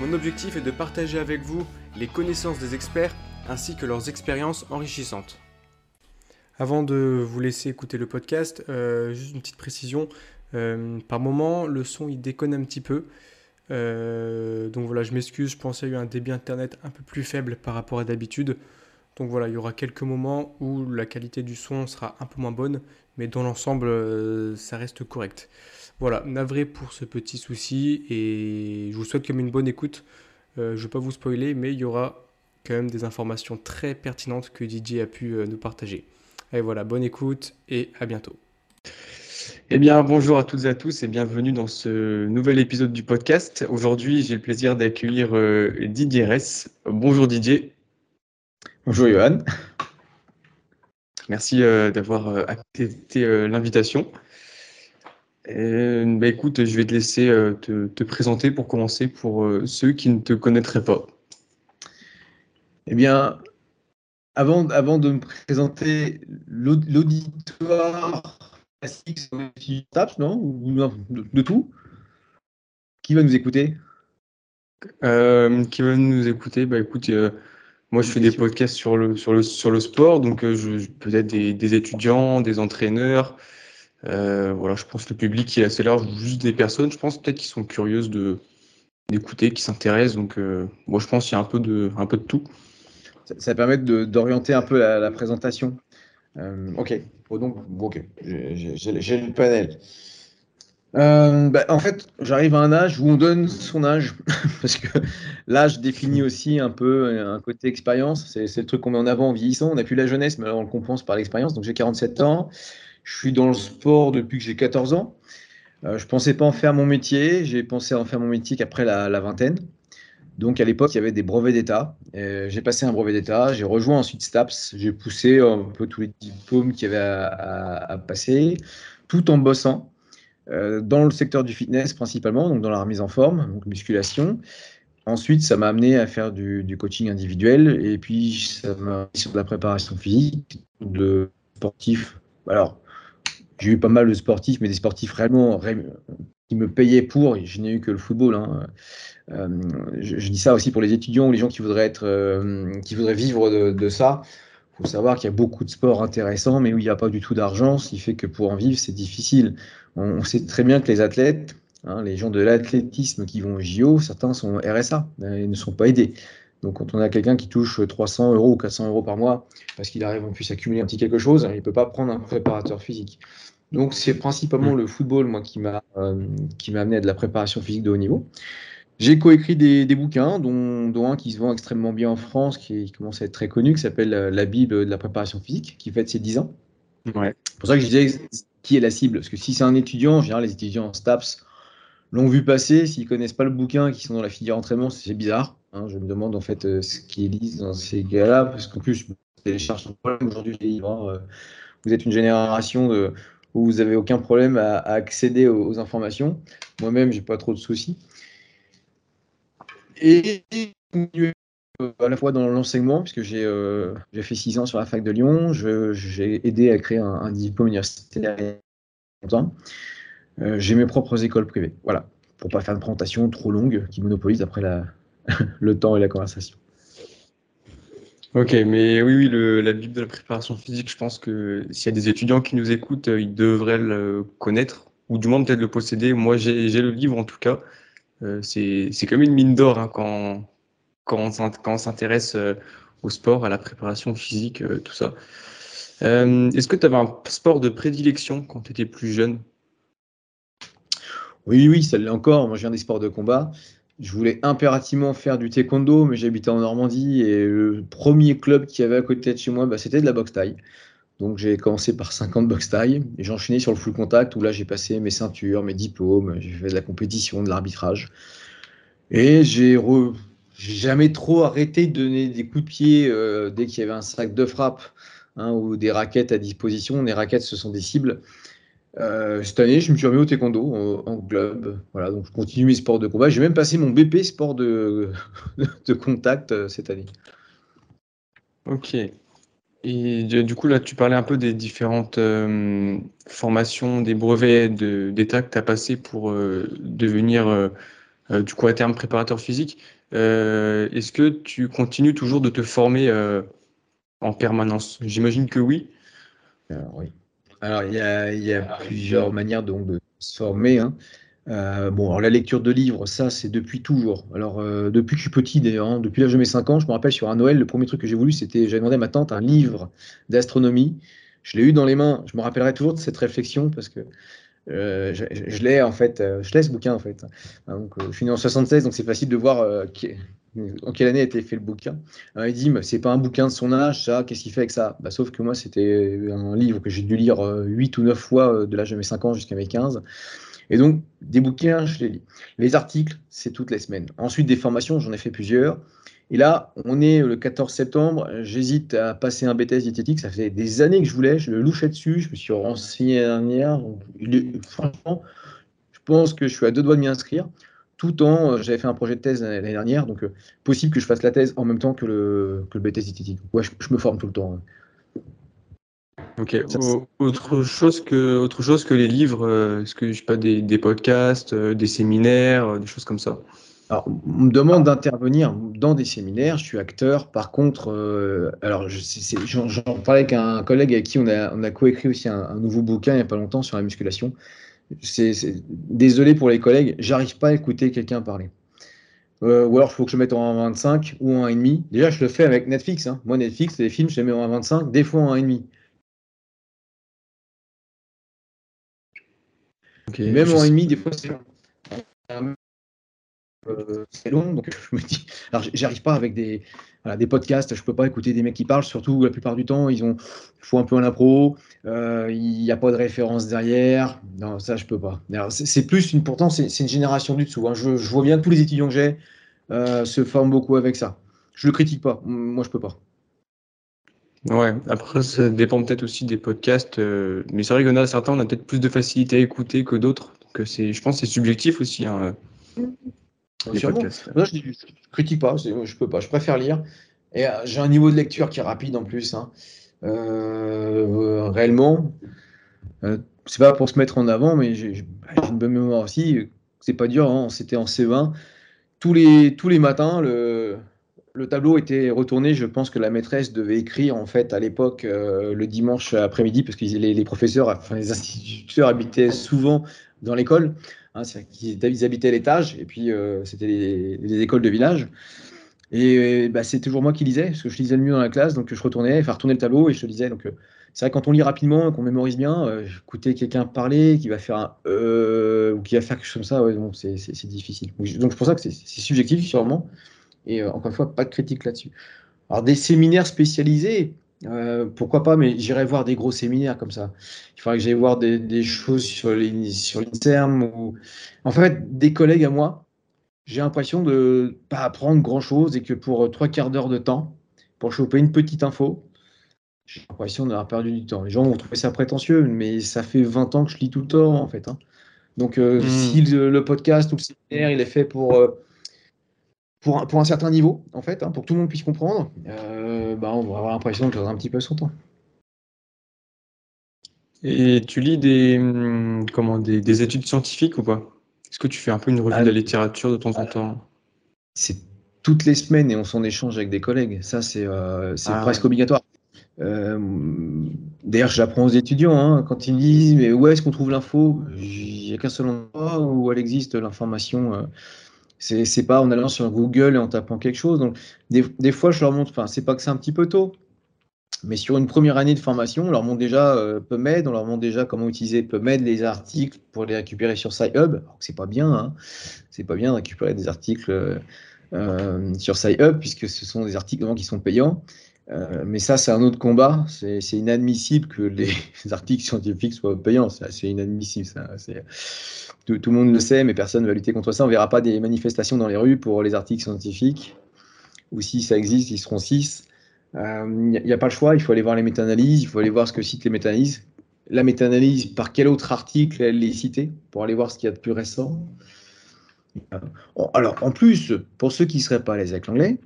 Mon objectif est de partager avec vous les connaissances des experts ainsi que leurs expériences enrichissantes. Avant de vous laisser écouter le podcast, euh, juste une petite précision. Euh, par moment, le son il déconne un petit peu. Euh, donc voilà, je m'excuse, je pensais qu'il y a eu un débit internet un peu plus faible par rapport à d'habitude. Donc voilà, il y aura quelques moments où la qualité du son sera un peu moins bonne, mais dans l'ensemble, ça reste correct. Voilà, navré pour ce petit souci et je vous souhaite comme une bonne écoute. je ne vais pas vous spoiler, mais il y aura quand même des informations très pertinentes que DJ a pu nous partager. Et voilà, bonne écoute et à bientôt. Eh bien, bonjour à toutes et à tous et bienvenue dans ce nouvel épisode du podcast. Aujourd'hui, j'ai le plaisir d'accueillir euh, Didier Ress. Bonjour Didier. Bonjour Johan. Merci euh, d'avoir euh, accepté l'invitation. Bah, écoute, je vais te laisser te, te, présenter pour commencer pour ceux qui ne te connaîtraient pas. Eh bien, avant, avant de me présenter l'auditoire classique TAPS, non? Ou de, tout? Qui va nous écouter? Euh, Qui va nous écouter? Bah écoute, euh, moi je fais des podcasts sur le, sur le, sur le sport, donc euh, je, peut-être des, des, étudiants, des entraîneurs. Voilà, je pense que le public qui est assez large, juste des personnes, je pense peut-être qui sont curieuses de d'écouter, qui s'intéressent. Donc moi je pense qu'il y a un peu de, un peu de tout ça, permet d'orienter un peu la, présentation. Euh, ok, oh, donc, ok, j'ai le panel. Euh, bah, en fait, j'arrive à un âge où on donne son âge, parce que l'âge définit aussi un peu un côté expérience. C'est le truc qu'on met en avant en vieillissant. On n'a plus la jeunesse, mais alors on le compense par l'expérience. Donc j'ai 47 ans, je suis dans le sport depuis que j'ai 14 ans. Euh, je pensais pas en faire mon métier, j'ai pensé en faire mon métier qu'après la, vingtaine. Donc à l'époque, il y avait des brevets d'État. J'ai passé un brevet d'État, j'ai rejoint ensuite STAPS, j'ai poussé un peu tous les diplômes qu'il y avait à, passer, tout en bossant euh, dans le secteur du fitness principalement, donc dans la remise en forme, donc musculation. Ensuite, ça m'a amené à faire du, coaching individuel et puis ça m'a mis sur de la préparation physique, de sportifs. Alors, j'ai eu pas mal de sportifs, mais des sportifs réellement qui me payaient pour. Je n'ai eu que le football. Hein. Euh, je, dis ça aussi pour les étudiants ou les gens qui voudraient, être, euh, qui voudraient vivre de, ça. Il faut savoir qu'il y a beaucoup de sports intéressants, mais où il n'y a pas du tout d'argent, ce qui fait que pour en vivre, c'est difficile. On, sait très bien que les athlètes, hein, les gens de l'athlétisme qui vont au JO, certains sont RSA et ne sont pas aidés. Donc, quand on a quelqu'un qui touche 300 euros ou 400 euros par mois parce qu'il arrive en plus à accumuler un petit quelque chose, il ne peut pas prendre un préparateur physique. Donc, c'est principalement le football, moi, qui m'a euh, qui m'a amené à de la préparation physique de haut niveau. J'ai coécrit des, des bouquins, dont, un qui se vend extrêmement bien en France, qui, commence à être très connu, qui s'appelle euh, La Bible de la préparation physique, qui fête ses 10 ans. Ouais. C'est pour ça que je disais qui est la cible. Parce que si c'est un étudiant, en général, les étudiants en STAPS l'ont vu passer. S'ils connaissent pas le bouquin, qui sont dans la filière entraînement, c'est bizarre. Hein. je me demande en fait euh, ce qu'ils lisent dans ces gars-là, parce qu'en plus, je télécharge un problème aujourd'hui les livres. Hein. vous êtes une génération de, où vous n'avez aucun problème à, accéder aux, informations. Moi-même, j'ai pas trop de soucis et à la fois dans l'enseignement, puisque j'ai euh, fait six ans sur la fac de Lyon, j'ai aidé à créer un, diplôme universitaire longtemps. Euh, j'ai mes propres écoles privées, voilà, pour pas faire une présentation trop longue qui monopolise après le temps et la conversation. Ok, mais oui, oui, la Bible de la préparation physique, je pense que s'il y a des étudiants qui nous écoutent, euh, ils devraient le connaître, ou du moins peut-être le posséder. Moi, j'ai le livre en tout cas. Euh, c'est comme une mine d'or hein, quand, quand on s'intéresse euh, au sport, à la préparation physique, tout ça. Est-ce que tu avais un sport de prédilection quand tu étais plus jeune? Oui, oui, ça l'est encore. Moi, je viens des sports de combat. Je voulais impérativement faire du taekwondo, mais j'habitais en Normandie et le premier club qui avait à côté de chez moi, bah, c'était de la boxe taille. Donc j'ai commencé par 50 box taille et j'ai enchaîné sur le full contact où là j'ai passé mes ceintures, mes diplômes, j'ai fait de la compétition, de l'arbitrage. Et j'ai j'ai jamais trop arrêté de donner des coups de pied euh, dès qu'il y avait un sac de frappe hein, ou des raquettes à disposition. Les raquettes, ce sont des cibles. Euh, cette année, je me suis remis au taekwondo en, club. Voilà, donc je continue mes sports de combat. J'ai même passé mon BP sport de, de contact euh, cette année. Ok. Et du coup, là, tu parlais un peu des différentes euh, formations, des brevets d'État que tu as passé pour devenir, du coup, à terme préparateur physique. Est-ce que tu continues toujours de te former en permanence? J'imagine que oui. oui. Alors, il y a, plusieurs manières donc, de se former. Hein. Euh, bon, alors la lecture de livres, ça, c'est depuis toujours. Alors, euh, depuis que je suis petit, d'ailleurs, hein, depuis l'âge de mes 5 ans, je me rappelle sur un Noël, le premier truc que j'ai voulu, c'était, j'avais demandé à ma tante un livre d'astronomie. Je l'ai eu dans les mains. Je me rappellerai toujours de cette réflexion parce que euh, je, l'ai, en fait, je l'ai ce bouquin, en fait. Donc, je suis né en 76, donc c'est facile de voir en quelle année a été fait le bouquin? Il dit, c'est pas un bouquin de son âge, ça, qu'est-ce qu'il fait avec ça? Bah, Sauf que moi, c'était un livre que j'ai dû lire 8 euh, ou 9 fois euh, de l'âge de mes 5 ans jusqu'à mes 15. Et donc, des bouquins, je les lis. Les articles, c'est toutes les semaines. Ensuite, des formations, j'en ai fait plusieurs. Et là, on est le 14 septembre, j'hésite à passer un BTS diététique. Ça fait des années que je voulais, je le louchais dessus, je me suis renseigné dernière. Franchement, je pense que je suis à deux doigts de m'y inscrire tout en, euh, j'avais fait un projet de thèse l'année dernière, donc euh, possible que je fasse la thèse en même temps que le, que le BTS diététique. Ouais, je, me forme tout le temps. Ok. autre chose que autre chose que les livres, euh, est-ce que je sais pas des, des podcasts, des séminaires, des choses comme ça? Alors, on me demande d'intervenir dans des séminaires. Je suis acteur. Par contre, alors j'en parlais avec un collègue avec qui on a, on a coécrit aussi un, un, nouveau bouquin il n'y a pas longtemps sur la musculation c'est, désolé pour les collègues, j'arrive pas à écouter quelqu'un parler. Euh, ou alors il faut que je mette en 1,25 ou en 1,5. Déjà, je le fais avec Netflix. Hein. Moi, Netflix, les films, je les mets en 1,25, des fois en 1,5. Okay, même en 1,5, des fois, c'est euh, c'est long, donc je me dis, alors j'arrive pas avec des, des podcasts, je peux pas écouter des mecs qui parlent, surtout la plupart du temps, ils ont, faut un peu un impro, euh, il n'y a pas de référence derrière, non, ça je peux pas. C'est plus une, pourtant c'est une génération du dessous. Hein. Je, vois bien que tous les étudiants que j'ai euh, se forment beaucoup avec ça. Je le critique pas, moi je peux pas. Ouais, après ça dépend peut-être aussi des podcasts, mais c'est vrai qu'il y en a certains, on a peut-être plus de facilité à écouter que d'autres, c'est, je pense que c'est subjectif aussi. Hein. Je ne critique pas, je peux pas, je préfère lire. Et euh, j'ai un niveau de lecture qui est rapide en plus. Hein. Euh, réellement, euh, c'est pas pour se mettre en avant, mais j'ai une bonne mémoire aussi. C'est pas dur, hein, c'était en C20. Tous les, tous les matins, le, le tableau était retourné. Je pense que la maîtresse devait écrire en fait à l'époque le dimanche après-midi parce que les, les, professeurs, enfin les instituteurs habitaient souvent dans l'école. Hein, ils habitaient l'étage, et puis euh, c'était les, écoles de village. Et bah, c'est toujours moi qui lisais, parce que je lisais le mieux dans la classe, donc je retournais, faire tourner le tableau et je lisais. Donc euh, c'est vrai quand on lit rapidement, qu'on mémorise bien, euh, écouter quelqu'un parler, qui va faire un ou qui va faire quelque chose comme ça, ouais, c'est difficile. Donc c'est pour ça que c'est subjectif sûrement. Et encore une fois, pas de critique là-dessus. Alors des séminaires spécialisés, euh, pourquoi pas, mais j'irai voir des gros séminaires comme ça. Il faudrait que j'aille voir des, choses sur l'INSERM. Ou... En fait, des collègues à moi, j'ai l'impression de pas apprendre grand-chose et que pour euh, trois quarts d'heure de temps, pour choper une petite info, j'ai l'impression d'avoir perdu du temps. Les gens vont trouver ça prétentieux, mais ça fait 20 ans que je lis tout le temps, en fait. Hein. Donc, euh, hmm. si le, podcast ou le séminaire, il est fait pour pour un, pour un certain niveau, en fait, hein, pour que tout le monde puisse comprendre, euh, bah, on va avoir l'impression de perdre un petit peu son temps. Et tu lis des, hum, comment, des, études scientifiques ou pas? Est-ce que tu fais un peu une revue de la littérature de temps en temps? C'est toutes les semaines et on s'en échange avec des collègues. Ça, c'est euh, ah, presque obligatoire. Euh, d'ailleurs, j'apprends aux étudiants hein, quand ils me disent mais où est-ce qu'on trouve l'info? Il n'y a qu'un seul endroit où elle existe, l'information. C'est pas en allant sur Google et en tapant quelque chose. Donc, des, fois, je leur montre, enfin, c'est pas que c'est un petit peu tôt, mais sur une première année de formation, on leur montre déjà euh, PubMed, on leur montre déjà comment utiliser PubMed, les articles pour les récupérer sur SciHub. C'est pas bien, hein. c'est pas bien de récupérer des articles euh, euh, sur SciHub puisque ce sont des articles qui sont payants. Euh, mais ça, c'est un autre combat. C'est inadmissible que les articles scientifiques soient payants. C'est inadmissible. Ça. Tout, le monde le sait, mais personne ne va lutter contre ça. On ne verra pas des manifestations dans les rues pour les articles scientifiques. ou si ça existe, ils seront 6. Il n'y a, pas le choix, il faut aller voir les méta-analyses, il faut aller voir ce que citent les méta-analyses. La méta-analyse, par quel autre article elle est citée, pour aller voir ce qu'il y a de plus récent? Alors, en plus, pour ceux qui ne seraient pas à l'aise avec l'anglais,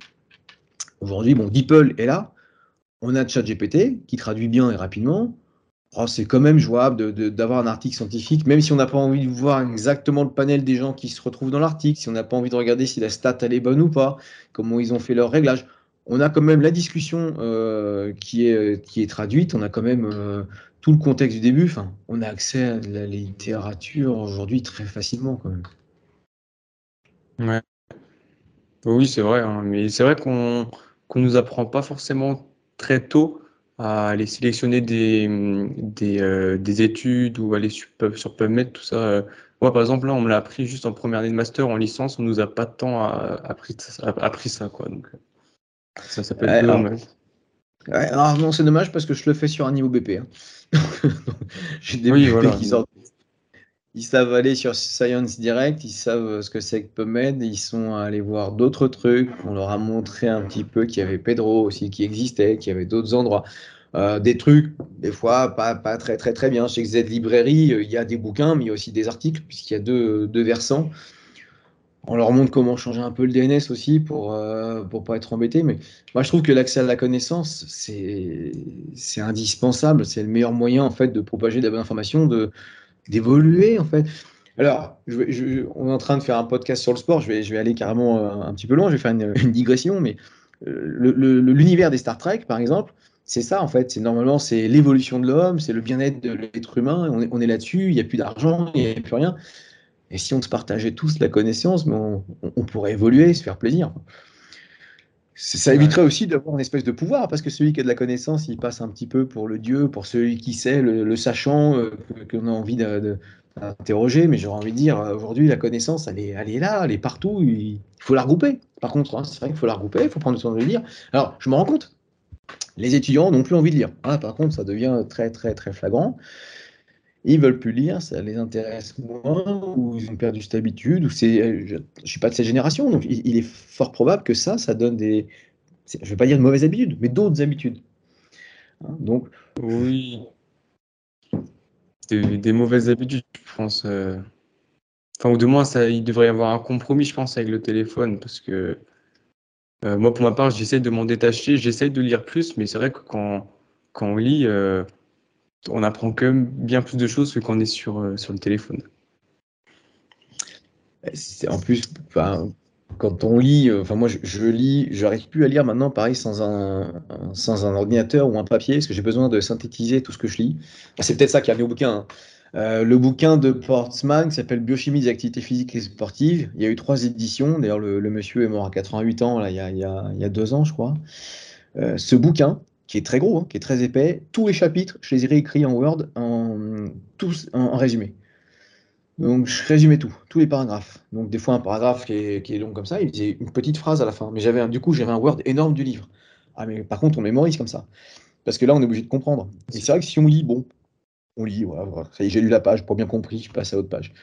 aujourd'hui, bon, DeepL est là, on a ChatGPT qui traduit bien et rapidement. Oh, c'est quand même jouable d'avoir un article scientifique, même si on n'a pas envie de voir exactement le panel des gens qui se retrouvent dans l'article, si on n'a pas envie de regarder si la stat elle est bonne ou pas, comment ils ont fait leur réglage. On a quand même la discussion euh, qui, est, qui est traduite, on a quand même euh, tout le contexte du début. Enfin, on a accès à la littérature aujourd'hui très facilement quand même. Ouais. Oui, c'est vrai, hein, mais c'est vrai qu'on qu'on nous apprend pas forcément très tôt à aller sélectionner des, des, euh, des études ou aller sur, sur PubMed, tout ça. Euh. Moi, par exemple, là, on me l'a appris juste en première année de master, en licence, on nous a pas tant appris, appris ça, quoi. Donc, ça, ça peut être dommage. alors, non, c'est dommage parce que je le fais sur un niveau BP. Hein. J'ai des oui, qui sortent ils savent aller sur Science Direct, ils savent ce que c'est que PubMed, ils sont allés voir d'autres trucs. On leur a montré un petit peu qu'il y avait Pedro aussi qui existait, qu'il y avait d'autres endroits. Euh, des trucs, des fois, pas, très très très bien. Chez Z Librairie, euh, il y a des bouquins, mais il y a aussi des articles, puisqu'il y a deux, deux, versants. On leur montre comment changer un peu le DNS aussi pour euh, pas être embêté. Mais moi, je trouve que l'accès à la connaissance, c'est indispensable. C'est le meilleur moyen, en fait, de propager de la bonne information, de, d'évoluer en fait. Alors, on est en train de faire un podcast sur le sport, je vais, je vais aller carrément euh, un petit peu loin, je vais faire une, digression, mais euh, l'univers des Star Trek, par exemple, c'est ça en fait. C'est normalement c'est l'évolution de l'homme, c'est le bien-être de l'être humain. On est, on est là-dessus. Il n'y a plus d'argent, il n'y a plus rien. Et si on se partageait tous la connaissance, on, on, pourrait évoluer, se faire plaisir. Ça éviterait aussi d'avoir une espèce de pouvoir, parce que celui qui a de la connaissance, il passe un petit peu pour le Dieu, pour celui qui sait, le, sachant, euh, qu'on a envie d'interroger. Mais j'aurais envie de dire, aujourd'hui, la connaissance, elle est, elle est là, elle est partout, il faut la regrouper. Par contre, hein, c'est vrai qu'il faut la regrouper, il faut prendre le temps de le lire. Alors, je me rends compte, les étudiants n'ont plus envie de lire. Ah, par contre, ça devient très, très, très flagrant ils veulent plus lire, ça les intéresse moins, ou ils ont perdu cette habitude, ou c'est, je ne suis pas de cette génération, donc il, est fort probable que ça, ça donne des, je ne vais pas dire de mauvaises habitudes, mais d'autres habitudes. Hein, donc, oui, des, mauvaises habitudes, je pense. Euh. Enfin, ou de moins, ça, il devrait y avoir un compromis, je pense, avec le téléphone, parce que euh, moi, pour ma part, j'essaie de m'en détacher, j'essaie de lire plus, mais c'est vrai que quand, quand on lit, euh, on apprend quand même bien plus de choses que quand on est sur, euh, le téléphone. En plus, quand on lit, euh, enfin moi je, je lis, plus à lire maintenant pareil sans un, ordinateur ou un papier parce que j'ai besoin de synthétiser tout ce que je lis. C'est peut-être ça qui a mis au bouquin. Hein. Euh, le bouquin de Portsman qui s'appelle Biochimie des activités physiques et sportives. Il y a eu trois éditions. D'ailleurs, le, monsieur est mort à 88 ans, il, y a, il y a deux ans, je crois. ce bouquin, qui est très gros, hein, qui est très épais. Tous les chapitres, je les ai réécrits en Word, en, tous en, résumé. Donc je résumais tout, tous les paragraphes. Donc des fois un paragraphe qui est, long comme ça, il disait une petite phrase à la fin. Mais j'avais du coup j'avais un Word énorme du livre. Ah mais par contre on mémorise comme ça. Parce que là on est obligé de comprendre. C'est vrai que si on lit, bon, on lit, voilà, j'ai lu la page, pour bien compris, je passe à autre page.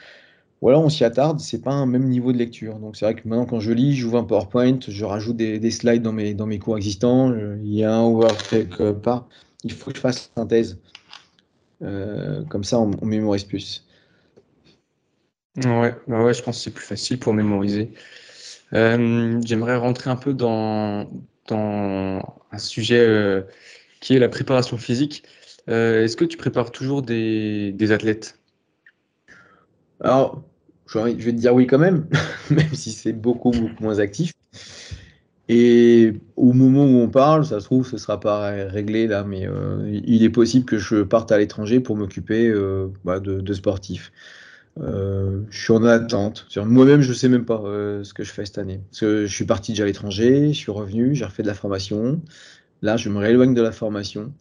Ou alors on s'y attarde, c'est pas un même niveau de lecture. Donc c'est vrai que maintenant quand je lis, j'ouvre un PowerPoint, je rajoute des, slides dans mes, dans mes cours existants, il y a un Word quelque part, il faut que je fasse synthèse. Euh, comme ça on, mémorise plus. Ouais, bah ouais, je pense que c'est plus facile pour mémoriser. Euh, j'aimerais rentrer un peu dans, dans un sujet euh, qui est la préparation physique. Est-ce que tu prépares toujours des, des athlètes? Alors, je vais te dire oui quand même, même si c'est beaucoup, beaucoup moins actif. Et au moment où on parle, ça se trouve, ce ne sera pas réglé là, mais euh, il est possible que je parte à l'étranger pour m'occuper euh, bah, de, sportifs. Euh, je suis en attente. Moi-même, je ne sais même pas ce que je fais cette année. Parce que je suis parti déjà à l'étranger, je suis revenu, j'ai refait de la formation. Là, je me rééloigne de la formation.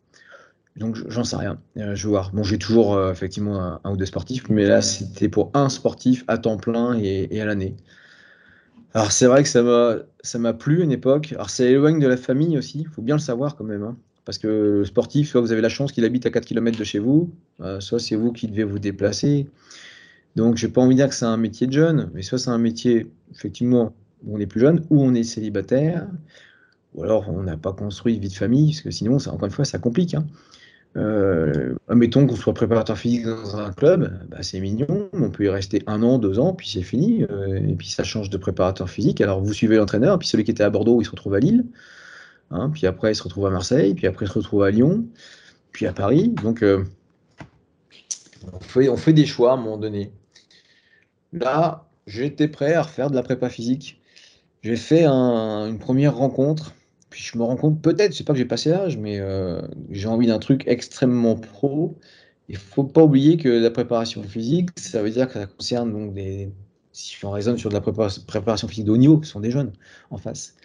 Donc j'en sais rien. Euh, je vais voir. Bon, j'ai toujours euh, effectivement un, ou deux sportifs, mais là c'était pour un sportif à temps plein et, à l'année. Alors c'est vrai que ça m'a ça m'a plu à une époque. Alors ça éloigne de la famille aussi. Il faut bien le savoir quand même, hein. parce que le sportif, soit vous avez la chance qu'il habite à 4 km de chez vous, euh, soit c'est vous qui devez vous déplacer. Donc j'ai pas envie de dire que c'est un métier de jeune, mais soit c'est un métier effectivement où on est plus jeune, ou on est célibataire, ou alors on n'a pas construit vie de famille, parce que sinon, ça, encore une fois, ça complique. Hein. Euh, admettons qu'on soit préparateur physique dans un club, bah, c'est mignon, on peut y rester un an, deux ans, puis c'est fini, euh, et puis ça change de préparateur physique. Alors vous suivez l'entraîneur, puis celui qui était à Bordeaux, il se retrouve à Lille, hein, puis après il se retrouve à Marseille, puis après il se retrouve à Lyon, puis à Paris. Donc euh, on, fait, on fait des choix à un moment donné. Là, j'étais prêt à refaire de la prépa physique. J'ai fait une première rencontre puis je me rends compte, peut-être, je sais pas que j'ai passé l'âge, mais euh, j'ai envie d'un truc extrêmement pro. Il faut pas oublier que la préparation physique, ça veut dire que ça concerne donc des. Si on raisonne sur de la préparation physique de haut niveau, ce sont des jeunes en face.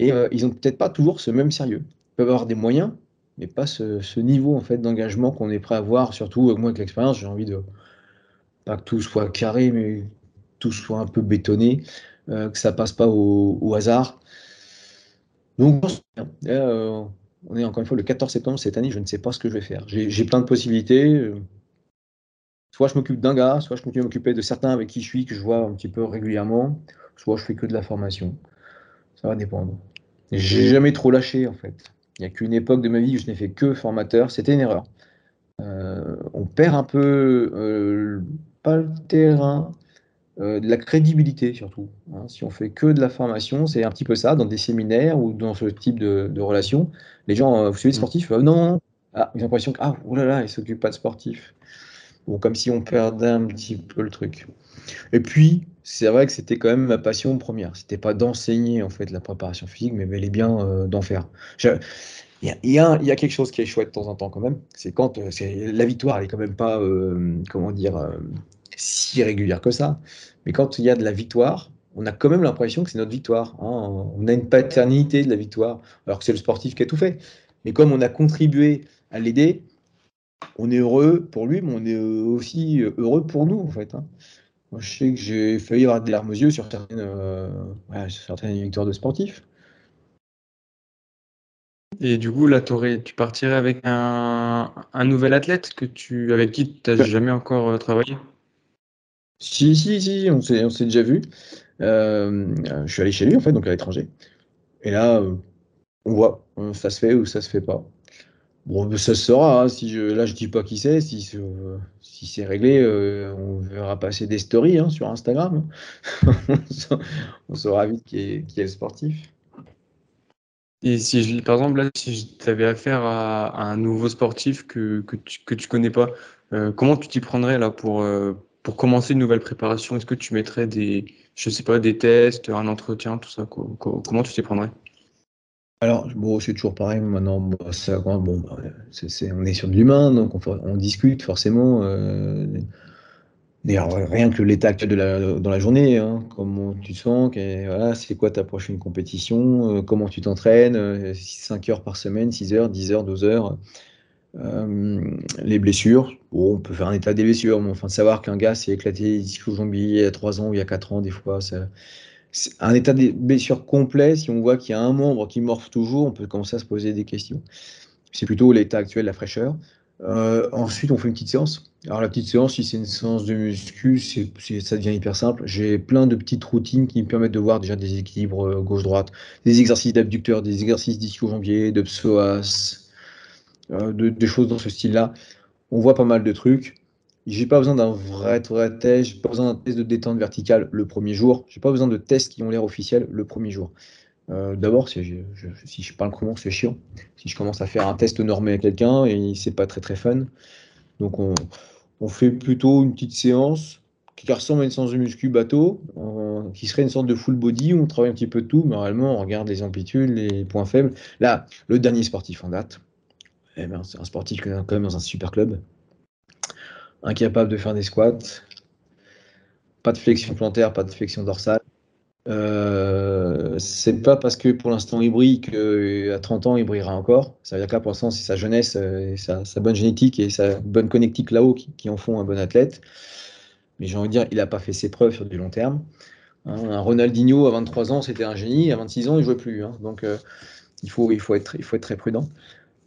Et euh, ils ont peut-être pas toujours ce même sérieux. Ils peuvent avoir des moyens, mais pas ce, niveau en fait d'engagement qu'on est prêt à avoir. Surtout, moi avec l'expérience, j'ai envie de pas que tout soit carré, mais tout soit un peu bétonné, euh, que ça passe pas au hasard. Donc, euh, on est encore une fois le 14 septembre cette année, je ne sais pas ce que je vais faire. J'ai plein de possibilités. Euh, soit je m'occupe d'un gars, soit je continue à m'occuper de certains avec qui je suis, que je vois un petit peu régulièrement, soit je fais que de la formation. Ça va dépendre. J'ai jamais trop lâché en fait. Il n'y a qu'une époque de ma vie où je n'ai fait que formateur. C'était une erreur. Euh, on perd un peu pas le terrain, euh, de la crédibilité surtout. Hein. Si on fait que de la formation, c'est un petit peu ça, dans des séminaires ou dans ce type de, de relations. Les gens, euh, vous suivez les mm. sportifs, euh, non, non, ah, ils ont l'impression que, ah, oh là pas de sportifs. Bon, comme si on perdait un petit peu le truc. Et puis, c'est vrai que c'était quand même ma passion première. C'était pas d'enseigner en fait la préparation physique, mais bel et bien d'en faire. Il y, a, il y, a, quelque chose qui est chouette de temps en temps quand même. C'est quand la victoire, elle est quand même pas, comment dire, si régulière que ça. Mais quand il y a de la victoire, on a quand même l'impression que c'est notre victoire. Hein. On a une paternité de la victoire, alors que c'est le sportif qui a tout fait. Mais comme on a contribué à l'aider, on est heureux pour lui, mais on est aussi heureux pour nous, en fait. Hein. Moi, je sais que j'ai failli avoir des larmes aux yeux sur certaines, euh, certaines victoires de sportifs. Et du coup, là, tu partirais avec un, un, nouvel athlète que tu, avec qui tu n'as jamais encore euh, travaillé? Si, si, si, on s'est, déjà vu. Euh, je suis allé chez lui, en fait, donc à l'étranger. Et là, euh, on voit, euh, ça se fait ou ça se fait pas. Bon, ben, ça se saura. Hein, si je, là, je dis pas qui c'est. Si, c'est réglé, on verra passer des stories hein, sur Instagram. on saura vite qui est, le sportif. Et si je, par exemple, là, si tu avais affaire à, un nouveau sportif que, que tu, que tu connais pas, comment tu t'y prendrais là pour, pour commencer une nouvelle préparation, est-ce que tu mettrais des, je sais pas, des tests, un entretien, tout ça Comment tu t'y prendrais? Alors, bon, c'est toujours pareil. Maintenant, bon, bah, on est sur de l'humain, donc on, discute forcément. Euh, rien que l'état actuel de la, dans la journée, hein, comment tu te sens, c'est quoi ta prochaine compétition, euh, comment tu t'entraînes, 5 euh, heures par semaine, 6 heures, 10 heures, 12 heures. Euh, les blessures, on peut faire un état des blessures, mais enfin, savoir qu'un gars s'est éclaté ici au jambier il y a 3 ans ou il y a 4 ans, des fois, c'est un état des blessures complet. Si on voit qu'il y a un membre qui morphe toujours, on peut commencer à se poser des questions. C'est plutôt l'état actuel, la fraîcheur. Euh, ensuite, on fait une petite séance. Alors, la petite séance, si c'est une séance de muscu, ça devient hyper simple. J'ai plein de petites routines qui me permettent de voir déjà des équilibres euh, gauche-droite, des exercices d'abducteur, des exercices d'ischio-jambier, de psoas, euh, des choses dans ce style-là. On voit pas mal de trucs. J'ai pas besoin d'un vrai, vrai test, j'ai pas besoin d'un test de détente verticale le premier jour, j'ai pas besoin de tests qui ont l'air officiels le premier jour. Euh, d'abord, si je, parle comment, c'est chiant. Si je commence à faire un test normé à quelqu'un et c'est pas très très fun. Donc on, fait plutôt une petite séance qui ressemble à une séance de muscu bateau, qui serait une sorte de full body où on travaille un petit peu de tout, mais réellement on regarde les amplitudes, les points faibles. Là, le dernier sportif en date, eh ben, c'est un sportif quand même dans un super club. Incapable de faire des squats. Pas de flexion plantaire, pas de flexion dorsale. Euh, c'est pas parce que pour l'instant il brille qu'à 30 ans il brillera encore. Ça veut dire que là pour l'instant c'est sa jeunesse, euh, sa, bonne génétique et sa bonne connectique là-haut qui, en font un bon athlète. Mais j'ai envie de dire, il n'a pas fait ses preuves sur du long terme. Hein, un Ronaldinho à 23 ans c'était un génie, à 26 ans il ne jouait plus. Hein. donc euh, il faut être très prudent.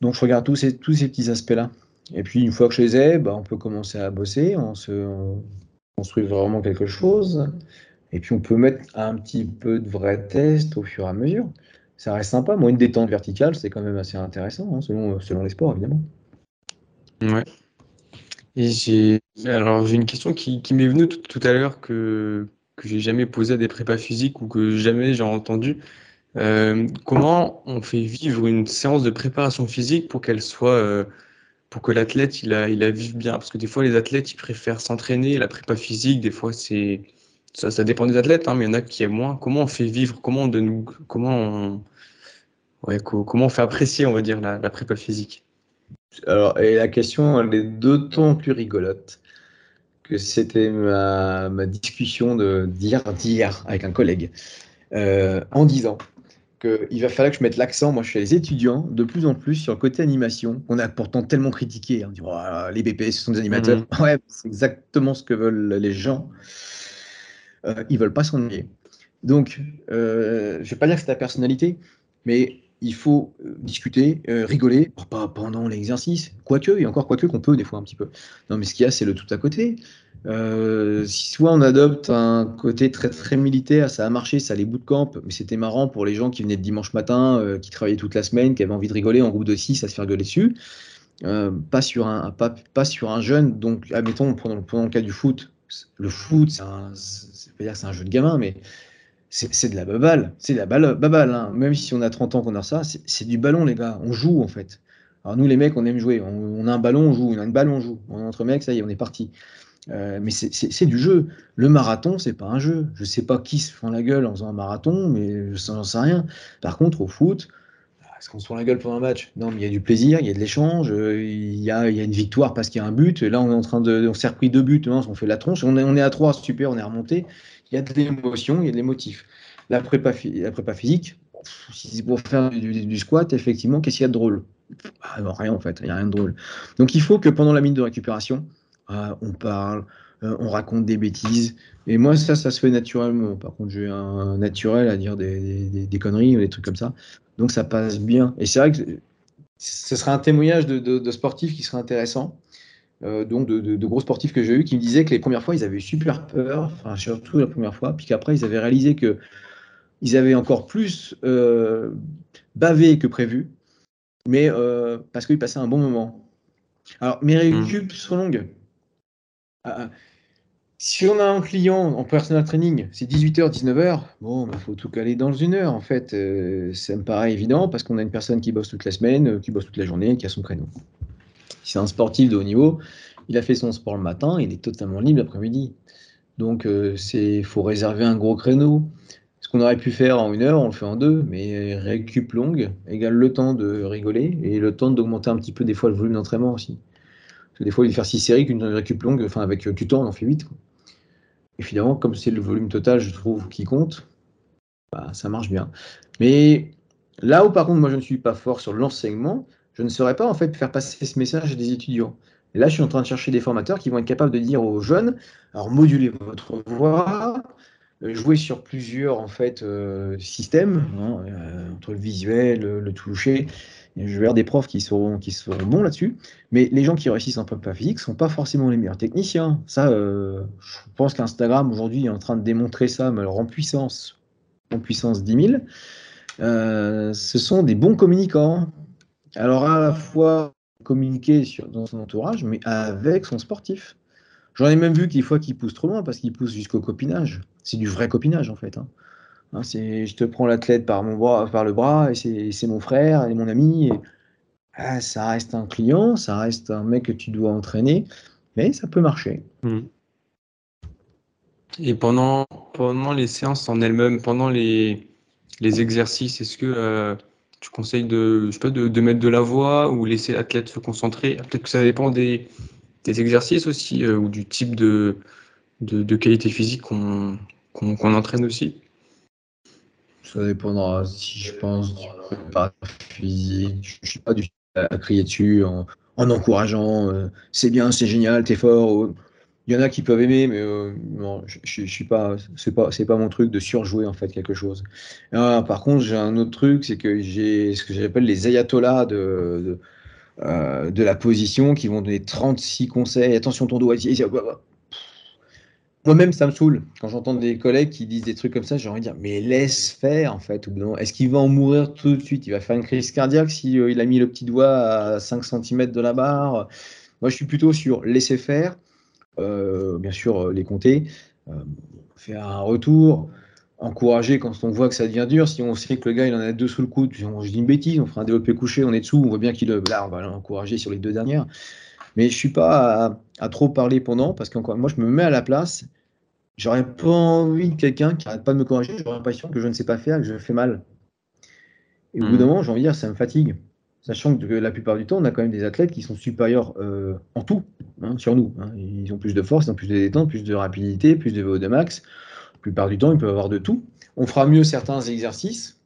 Donc je regarde tous ces, petits aspects-là. Et puis une fois que je les ai, bah, on peut commencer à bosser, on se construit vraiment quelque chose. Et puis on peut mettre un petit peu de vrais tests au fur et à mesure. ça reste sympa. Moi, une détente verticale, c'est quand même assez intéressant, hein, selon, les sports, évidemment. Ouais. Et j'ai alors j'ai une question qui, qui m'est venue tout, à l'heure que, que j'ai jamais posée à des prépas physiques ou que jamais j'ai entendu. Euh, comment on fait vivre une séance de préparation physique pour qu'elle soit euh, pour que l'athlète il a il a vive bien? Parce que des fois les athlètes ils préfèrent s'entraîner la prépa physique des fois c'est ça, dépend des athlètes hein, mais il y en a qui aiment moins. Comment on fait vivre? Comment de nous comment on comment on fait apprécier on va dire la, la prépa physique? Alors, et la question, elle est d'autant plus rigolote que c'était ma, discussion d'hier d'hier avec un collègue euh, en disant qu'il va falloir que je mette l'accent, moi je suis les étudiants, de plus en plus sur le côté animation, qu'on a pourtant tellement critiqué. On dit oh, les BP, ce sont des animateurs. Mmh. Ouais, c'est exactement ce que veulent les gens. Euh, ils veulent pas s'ennuyer. Donc, euh, je ne vais pas dire que c'est ta personnalité, mais il faut euh, discuter, euh, rigoler, pas pendant l'exercice, quoique, et encore quoique qu'on peut des fois un petit peu. Non, mais ce qu'il y a, c'est le tout à côté. Euh, si soit on adopte un côté très très militaire, ça a marché, ça les bootcamp, mais c'était marrant pour les gens qui venaient de dimanche matin, qui travaillaient toute la semaine, qui avaient envie de rigoler en groupe de 6 à se faire gueuler dessus. pas, sur un, pas, pas, sur un jeune, donc admettons, prenons, prenons le cas du foot. Le foot, c'est un, c'est un jeu de gamin, mais c'est de la baballe, c'est de la baballe, hein. même si on a 30 ans qu'on a ça, c'est du ballon les gars, on joue en fait. Alors nous les mecs on aime jouer, on, a un ballon, on joue, on a une balle, on joue, on est entre mecs, ça y est, on est parti. Euh, mais c'est du jeu. Le marathon, c'est pas un jeu. Je sais pas qui se fend la gueule en faisant un marathon, mais je n'en sais rien. Par contre, au foot, est-ce qu'on se fend la gueule pour un match? Non, mais il y a du plaisir, il y a de l'échange, euh, il y a, une victoire parce qu'il y a un but. Là, on est en train de, on s'est repris deux buts, on fait la tronche. On est, à trois, super, on est remonté il y a de l'émotion, il y a des motifs. La prépa, physique, si c'est pour faire du, squat, effectivement, qu'est-ce qu'il y a de drôle? Ah, Rien en fait, il n'y a rien de drôle. Donc il faut que pendant la minute de récupération, ah, on parle, euh, on raconte des bêtises. Et moi, ça, ça se fait naturellement. Par contre, j'ai un naturel à dire des, conneries ou des trucs comme ça. Donc ça passe bien. Et c'est vrai que ce serait un témoignage de, de sportif qui serait intéressant. Euh, donc de, gros sportifs que j'ai eu qui me disaient que les premières fois, ils avaient super peur, enfin surtout la première fois, puis qu'après, ils avaient réalisé que ils avaient encore plus euh, bavé que prévu, mais euh, parce qu'ils passaient un bon moment. Alors, mes récup mmh. sont longues. Ah, ah. si on a un client en personal training, c'est 18h, 19h, bon, il bah, faut tout caler dans une heure, en fait. ça me paraît évident parce qu'on a une personne qui bosse toute la semaine, qui bosse toute la journée, qui a son créneau. Si c'est un sportif de haut niveau, il a fait son sport le matin, il est totalement libre l'après-midi. Donc, il euh, faut réserver un gros créneau. Ce qu'on aurait pu faire en une heure, on le fait en deux, mais récup longue égale le temps de rigoler et le temps d'augmenter un petit peu des fois le volume d'entraînement aussi. Des fois, il faire six séries qu'une récup longue, enfin avec du temps, on en fait huit. Et finalement, comme c'est le volume total, je trouve, qui compte, bah, ça marche bien. Mais là où par contre, moi, je ne suis pas fort sur l'enseignement, je ne saurais pas en fait faire passer ce message à des étudiants. Là, je suis en train de chercher des formateurs qui vont être capables de dire aux jeunes, alors moduler votre voix, euh, jouer sur plusieurs en fait euh, systèmes, euh, entre le visuel, le, toucher. Je vais avoir des profs qui seront, qui seront bons là-dessus, mais les gens qui réussissent en prépa physique ne sont pas forcément les meilleurs techniciens. Ça, je pense qu'Instagram aujourd'hui est en train de démontrer ça, mais alors en puissance, en puissance 10 000, ce sont des bons communicants. Alors à la fois communiquer dans son entourage, mais avec son sportif. J'en ai même vu qu'il fois qu'il pousse trop loin parce qu'il pousse jusqu'au copinage. C'est du vrai copinage en fait. Hein. Hein, je te prends l'athlète par le bras et c'est mon frère et mon ami. Et, ah, ça reste un client, ça reste un mec que tu dois entraîner, mais ça peut marcher. Mmh. Et pendant, les séances en elles-mêmes, pendant les, exercices, est-ce que euh, tu conseilles de, mettre de la voix ou laisser l'athlète se concentrer? Peut-être que ça dépend des, exercices aussi euh, ou du type de, qualité physique qu'on entraîne aussi. Ça dépendra si je pense du physique. Je ne suis pas du tout à crier dessus en, encourageant euh, c'est bien, c'est génial, t'es fort. Il y en a qui peuvent aimer, mais euh, non, je, je, suis pas, c'est pas, c'est pas mon truc de surjouer en fait quelque chose. Ah, par contre, j'ai un autre truc, c'est que j'ai ce que j'appelle les ayatollahs de, de, euh, de, la position qui vont donner 36 conseils. Attention ton dos, moi-même, ça me saoule. Quand j'entends des collègues qui disent des trucs comme ça, j'ai envie de dire, mais laisse faire, en fait. Est-ce qu'il va en mourir tout de suite? Il va faire une crise cardiaque s'il il a mis le petit doigt à 5 cm de la barre? Moi, je suis plutôt sur laisser faire, bien sûr, les compter, faire un retour, encourager quand on voit que ça devient dur. Si on sait que le gars il en a deux sous le coude, je dis une bêtise, on fera un développé couché, on est dessous, on voit bien qu'il là, on va l'encourager sur les deux dernières. Mais je suis pas à, trop parler pendant parce que moi je me mets à la place. J'aurais pas envie de quelqu'un qui arrête pas de me corriger. J'aurais l'impression que je ne sais pas faire, que je fais mal. Et au bout d'un hmm. moment, j'ai envie de dire, ça me fatigue. Sachant que la plupart du temps, on a quand même des athlètes qui sont supérieurs euh, en tout hein, sur nous. Hein. Ils ont plus de force, ils ont plus de détente, plus de rapidité, plus de VO2 max plupart du temps, ils peuvent avoir de tout. On fera mieux certains exercices, ce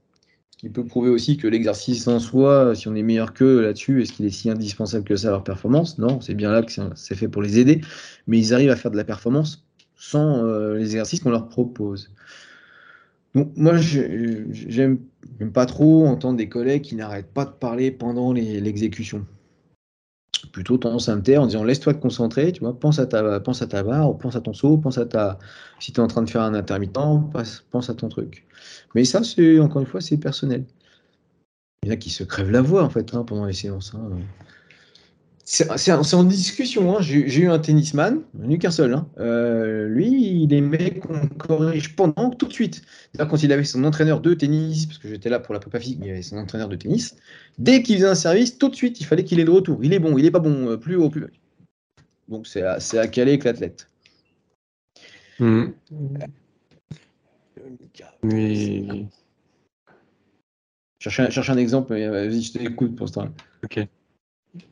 qui peut prouver aussi que l'exercice en soi, si on est meilleur qu'eux là-dessus, est-ce qu'il est si indispensable que ça à leur performance? Non, c'est bien là que c'est fait pour les aider, mais ils arrivent à faire de la performance sans euh, les exercices qu'on leur propose. Donc moi, j'aime pas trop entendre des collègues qui n'arrêtent pas de parler pendant l'exécution plutôt tendance à me taire en disant laisse-toi te concentrer, tu vois, pense à ta, pense à ta barre, pense à ton saut, pense à ta. Si tu es en train de faire un intermittent, pense, à ton truc. Mais ça, c'est encore une fois, c'est personnel. Il y en a qui se crèvent la voix en fait hein, pendant les séances. Hein. C'est en discussion. Hein. J'ai eu un tennisman, Newcastle. Hein. Euh, lui, il aimait qu'on corrige pendant tout de suite. Quand il avait son entraîneur de tennis, parce que j'étais là pour la prépa physique, il avait son entraîneur de tennis. Dès qu'il faisait un service, tout de suite, il fallait qu'il ait le retour. Il est bon, il est pas bon, euh, plus haut, plus bas. Donc c'est à, à caler avec l'athlète. Mmh. Cherche un, exemple, vas-y, je t'écoute pour ça. Ok.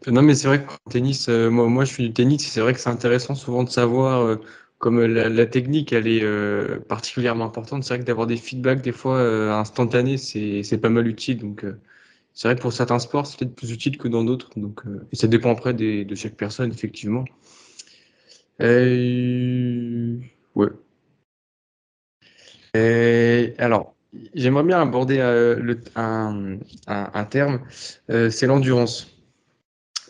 Non, mais c'est vrai qu'en tennis, euh, moi, je suis du tennis, c'est vrai que c'est intéressant souvent de savoir, euh, comme la, technique, elle est euh, particulièrement importante. C'est vrai que d'avoir des feedbacks des fois instantanés, c'est pas mal utile. Donc, c'est vrai que pour certains sports, c'est peut-être plus utile que dans d'autres. Donc, et ça dépend après de chaque personne, effectivement. ouais. alors, j'aimerais bien aborder un, terme, c'est l'endurance.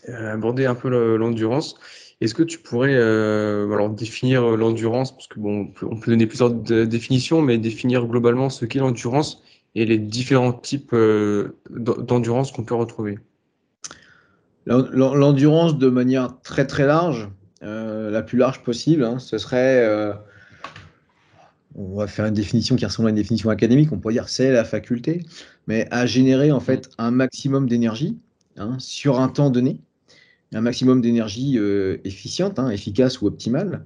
Euh, aborder un peu l'endurance. Est-ce que tu pourrais euh, alors définir l'endurance? Parce que bon, on peut, donner plusieurs définitions, mais définir globalement ce qu'est l'endurance et les différents types euh, d'endurance qu'on peut retrouver. L'endurance de manière très très large, la plus large possible, hein, ce serait, on va faire une définition qui ressemble à une définition académique, on pourrait dire c'est la faculté, mais à générer en fait un maximum d'énergie hein, sur un temps donné, un maximum d'énergie euh, efficiente, hein, efficace ou optimale.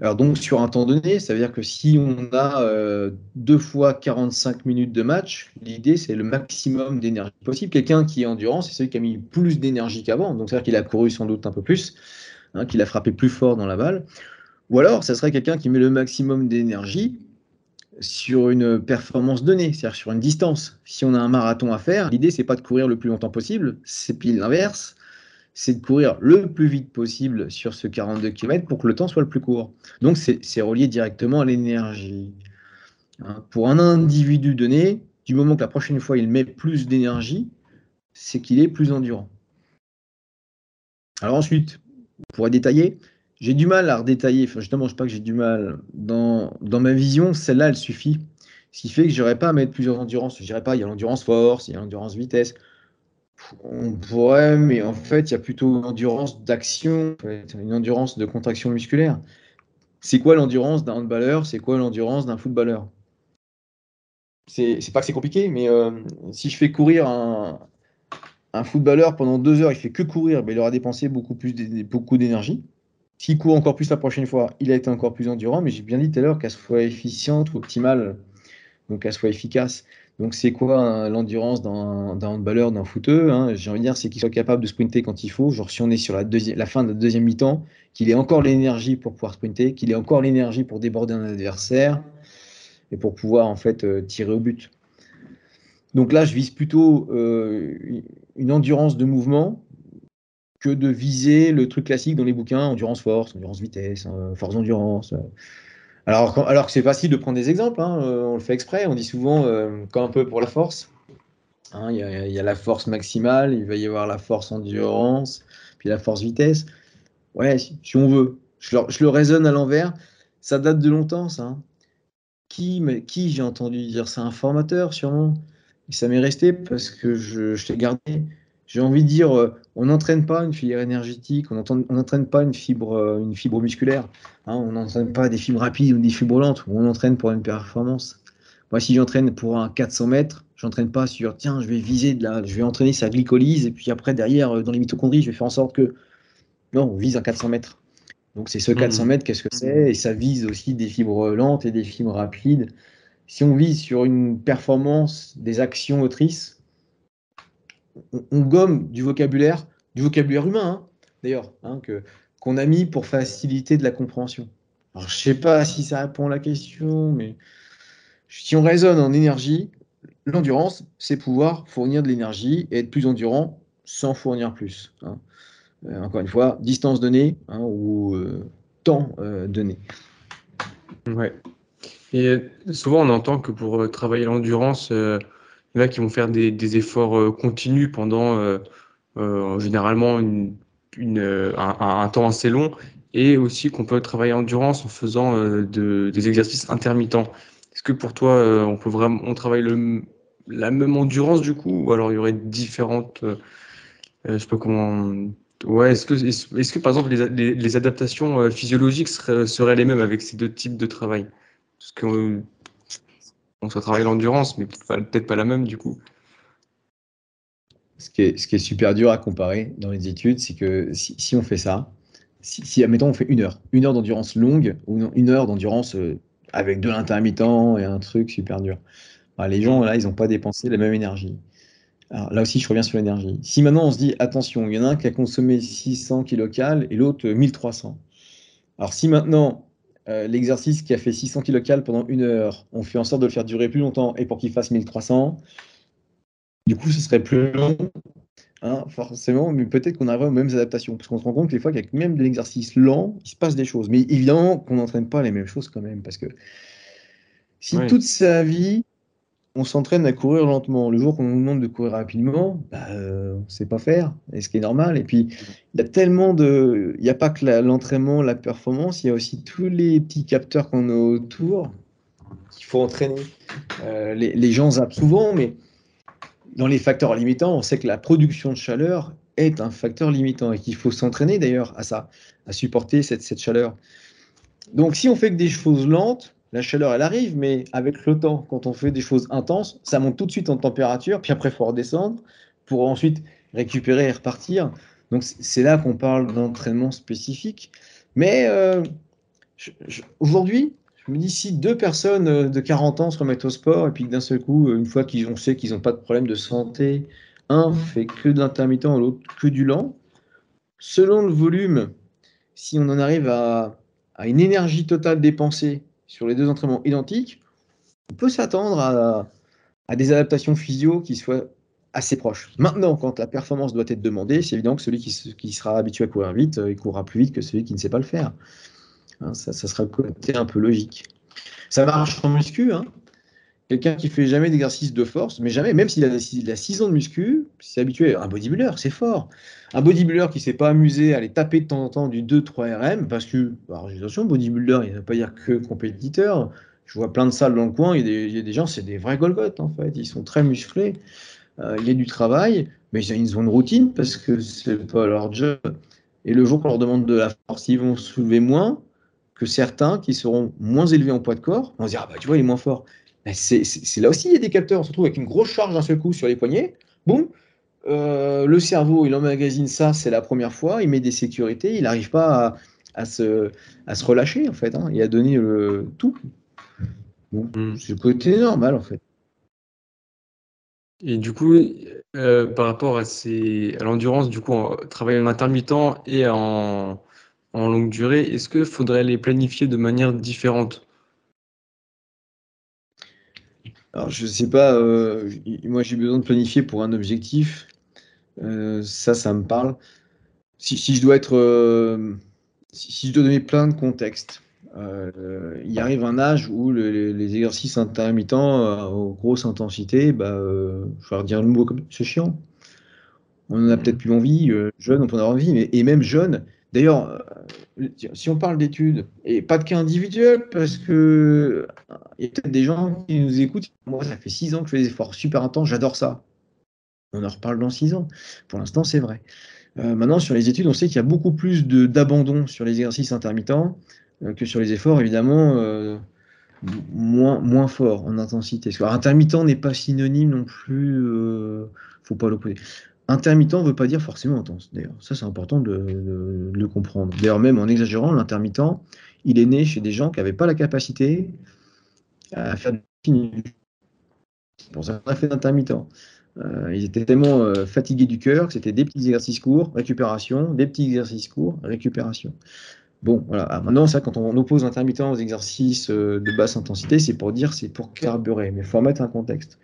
Alors donc sur un temps donné, ça veut dire que si on a euh, deux fois 45 minutes de match, l'idée c'est le maximum d'énergie possible. Quelqu'un qui est endurant, c'est celui qui a mis plus d'énergie qu'avant, donc c'est-à-dire qu'il a couru sans doute un peu plus, hein, qu'il a frappé plus fort dans la balle. Ou alors, ça serait quelqu'un qui met le maximum d'énergie sur une performance donnée, c'est-à-dire sur une distance. Si on a un marathon à faire, l'idée c'est pas de courir le plus longtemps possible, c'est pile l'inverse c'est de courir le plus vite possible sur ce 42 km pour que le temps soit le plus court. Donc c'est relié directement à l'énergie. Hein, pour un individu donné, du moment que la prochaine fois il met plus d'énergie, c'est qu'il est plus endurant. Alors ensuite, pourrait détailler. J'ai du mal à redétailler, enfin je ne sais pas que j'ai du mal. Dans, ma vision, celle-là, elle suffit. Ce qui fait que je n'aurais pas à mettre plusieurs endurances. Je dirais pas, il y a l'endurance force, il y a l'endurance vitesse. On pourrait, mais en fait, il y a plutôt une endurance d'action, une endurance de contraction musculaire. C'est quoi l'endurance d'un handballeur? C'est quoi l'endurance d'un footballeur? C'est pas que c'est compliqué, mais euh, si je fais courir un, footballeur pendant deux heures, il fait que courir, ben, il aura dépensé beaucoup plus beaucoup d'énergie. S'il court encore plus la prochaine fois, il a été encore plus endurant, mais j'ai bien dit tout à l'heure qu'elle soit efficiente ou optimale, donc qu'elle soit efficace. Donc, c'est quoi l'endurance d'un handballeur, d'un footeux hein? J'ai envie de dire, c'est qu'il soit capable de sprinter quand il faut. Genre, si on est sur la, la fin de la deuxième mi-temps, qu'il ait encore l'énergie pour pouvoir sprinter, qu'il ait encore l'énergie pour déborder un adversaire et pour pouvoir en fait euh, tirer au but. Donc là, je vise plutôt euh, une endurance de mouvement que de viser le truc classique dans les bouquins, endurance force, endurance vitesse, euh, force endurance. Alors, alors que c'est facile de prendre des exemples, hein, euh, on le fait exprès, on dit souvent euh, quand un peu pour la force. Hein, il y, a la force maximale, il va y avoir la force endurance, puis la force vitesse. Ouais, si, on veut. Je le, raisonne à l'envers. ça date de longtemps, ça. Hein. Qui, qui j'ai entendu dire ça Un formateur, sûrement. Et ça m'est resté parce que je, je gardé. J'ai envie de dire, euh, on n'entraîne pas une filière énergétique, on n'entraîne pas une fibre, euh, une fibre musculaire, hein, on n'entraîne pas des fibres rapides ou des fibres lentes, on entraîne pour une performance. Moi, si j'entraîne pour un 400 mètres, j'entraîne pas sur, tiens, je vais viser de la, je vais entraîner sa glycolyse, et puis après, derrière, euh, dans les mitochondries, je vais faire en sorte que. Non, on vise un 400 mètres. Donc, c'est ce 400 mmh. mètres, qu'est-ce que c'est? Et ça vise aussi des fibres lentes et des fibres rapides. Si on vise sur une performance des actions motrices, on, gomme du vocabulaire, du vocabulaire humain, hein, d'ailleurs, hein, que, qu'on a mis pour faciliter de la compréhension. Alors, je sais pas si ça répond à la question, mais si on raisonne en énergie, l'endurance, c'est pouvoir fournir de l'énergie et être plus endurant sans fournir plus. Hein. Euh, encore une fois, distance donnée ou euh, temps euh, donné. Ouais. Et souvent, on entend que pour travailler l'endurance, il qui vont faire des, efforts euh, continus pendant euh, euh, généralement une, un, temps assez long et aussi qu'on peut travailler en endurance en faisant de, des exercices intermittents. Est-ce que pour toi, on peut vraiment on travaille le, la même endurance du coup ou alors il y aurait différentes je sais pas comment ouais est-ce que est-ce, que par exemple les, adaptations physiologiques seraient, les mêmes avec ces deux types de travail? On soit travailler l'endurance, mais peut-être pas la même du coup. Ce qui, est, super dur à comparer dans les études, c'est que si, on fait ça, si, admettons, on fait une heure, une heure d'endurance longue ou une heure d'endurance euh, avec de l'intermittent et un truc super dur, bah, les gens, là, ils n'ont pas dépensé la même énergie. Alors, là aussi, je reviens sur l'énergie. Si maintenant on se dit, attention, il y en a un qui a consommé 600 kcal et l'autre 1300. Alors, si maintenant euh, l'exercice qui a fait 600 kcal pendant une heure, on fait en sorte de le faire durer plus longtemps et pour qu'il fasse 1300, du coup, ce serait plus long, hein, forcément, mais peut-être qu'on arriverait aux mêmes adaptations, parce qu'on se rend compte que des fois qu'avec même de l'exercice lent, il se passe des choses. Mais évidemment qu'on n'entraîne pas les mêmes choses quand même, parce que si toute sa vie, on s'entraîne à courir lentement. Le jour qu'on nous demande de courir rapidement, bah, euh, on ne sait pas faire, et ce qui est normal. Et puis, il y a tellement de. Il n'y a pas que l'entraînement, la, performance, il y a aussi tous les petits capteurs qu'on a autour qu'il faut entraîner. Euh, les, gens zappent souvent, mais dans les facteurs limitants, on sait que la production de chaleur est un facteur limitant et qu'il faut s'entraîner d'ailleurs à ça, à supporter cette, cette chaleur. Donc, si on fait que des choses lentes, la chaleur, elle arrive, mais avec le temps, quand on fait des choses intenses, ça monte tout de suite en température, puis après, il faut redescendre pour ensuite récupérer et repartir. Donc, c'est là qu'on parle d'entraînement spécifique. Mais euh, aujourd'hui, je me dis, si deux personnes euh, de 40 ans se remettent au sport, et puis d'un seul coup, une fois qu'on sait qu'ils n'ont pas de problème de santé, un fait que de l'intermittent, l'autre que du lent, selon le volume, si on en arrive à, à une énergie totale dépensée sur les deux entraînements identiques, on peut s'attendre à, des adaptations physio qui soient assez proches. Maintenant, quand la performance doit être demandée, c'est évident que celui qui, sera habitué à courir vite, euh, il courra plus vite que celui qui ne sait pas le faire. Hein, ça, sera un peu logique. Ça marche en muscu. Hein. Quelqu'un qui fait jamais d'exercice de force, mais jamais, même s'il a, 6 ans de muscu, s'est habitué un bodybuilder, c'est fort. Un bodybuilder qui ne s'est pas amusé à aller taper de temps en temps du 2-3 RM, parce que, alors attention, bodybuilder, il ne veut pas dire que compétiteur. Je vois plein de salles dans le coin, il y a des, gens, c'est des vrais Golgoth en fait, ils sont très musclés. Euh, il y a du travail, mais ils ont une routine parce que c'est pas leur job. Et le jour qu'on leur demande de la force, ils vont soulever moins que certains qui seront moins élevés en poids de corps. On se dire, ah bah tu vois, il est moins fort. C'est là aussi, il y a des capteurs. On se retrouve avec une grosse charge d'un seul coup sur les poignets. Boum, euh, le cerveau, il emmagasine ça, c'est la première fois. Il met des sécurités. Il n'arrive pas à, se, à se relâcher, en fait. Hein, et à donner le tout. Bon, hmm. C'est le côté normal, en fait. Et du coup, euh, par rapport à, à l'endurance, du coup, travailler en intermittent et en, en longue durée, est-ce qu'il faudrait les planifier de manière différente? Alors, je sais pas, euh, moi j'ai besoin de planifier pour un objectif. Euh, ça, ça me parle. Si, je dois être. Euh, si, je dois donner plein de contexte, il arrive un âge où les exercices intermittents aux grosses intensités, bah, je vais redire le mot comme c'est chiant. On en a peut-être plus envie, jeune, on peut en avoir envie, mais, et même jeune, D'ailleurs, euh, si on parle d'études, et pas de cas individuels, parce que il y a peut-être des gens qui nous écoutent. Moi, ça fait six ans que je fais des efforts super intenses, j'adore ça. On en reparle dans six ans. Pour l'instant, c'est vrai. Euh, maintenant, sur les études, on sait qu'il y a beaucoup plus d'abandon sur les exercices intermittents euh, que sur les efforts, évidemment, moins, moins fort en intensité. Intermittent n'est pas synonyme non plus, faut pas l'opposer. Intermittent ne veut pas dire forcément intense, d'ailleurs. Ça, c'est important de, le comprendre. D'ailleurs, même en exagérant, l'intermittent, il est né chez des gens qui n'avaient pas la capacité à faire du. C'est pour ça qu'on a fait d'intermittent. Euh, ils étaient tellement euh, fatigués du cœur que c'était des petits exercices courts, récupération, des petits exercices courts, récupération. Bon, voilà. Ah, maintenant, ça, quand on oppose intermittent aux exercices euh, de basse intensité, c'est pour dire c'est pour carburer. Mais il faut remettre un contexte.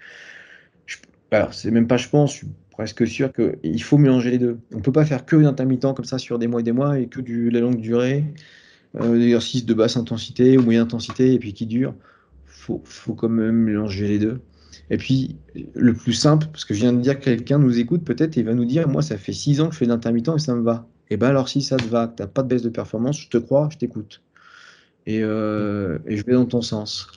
alors, c'est même pas, je pense, presque sûr qu'il faut mélanger les deux. On ne peut pas faire que d'intermittent comme ça sur des mois et des mois et que de la longue durée, euh, exercices de basse intensité ou moyenne intensité et puis qui durent. Il faut, quand même mélanger les deux. Et puis, le plus simple, parce que je viens de dire que quelqu'un nous écoute peut-être et va nous dire Moi, ça fait six ans que je fais d'intermittent et ça me va. Et bien, alors, si ça te va, que tu n'as pas de baisse de performance, je te crois, je t'écoute. Et, euh, et je vais dans ton sens.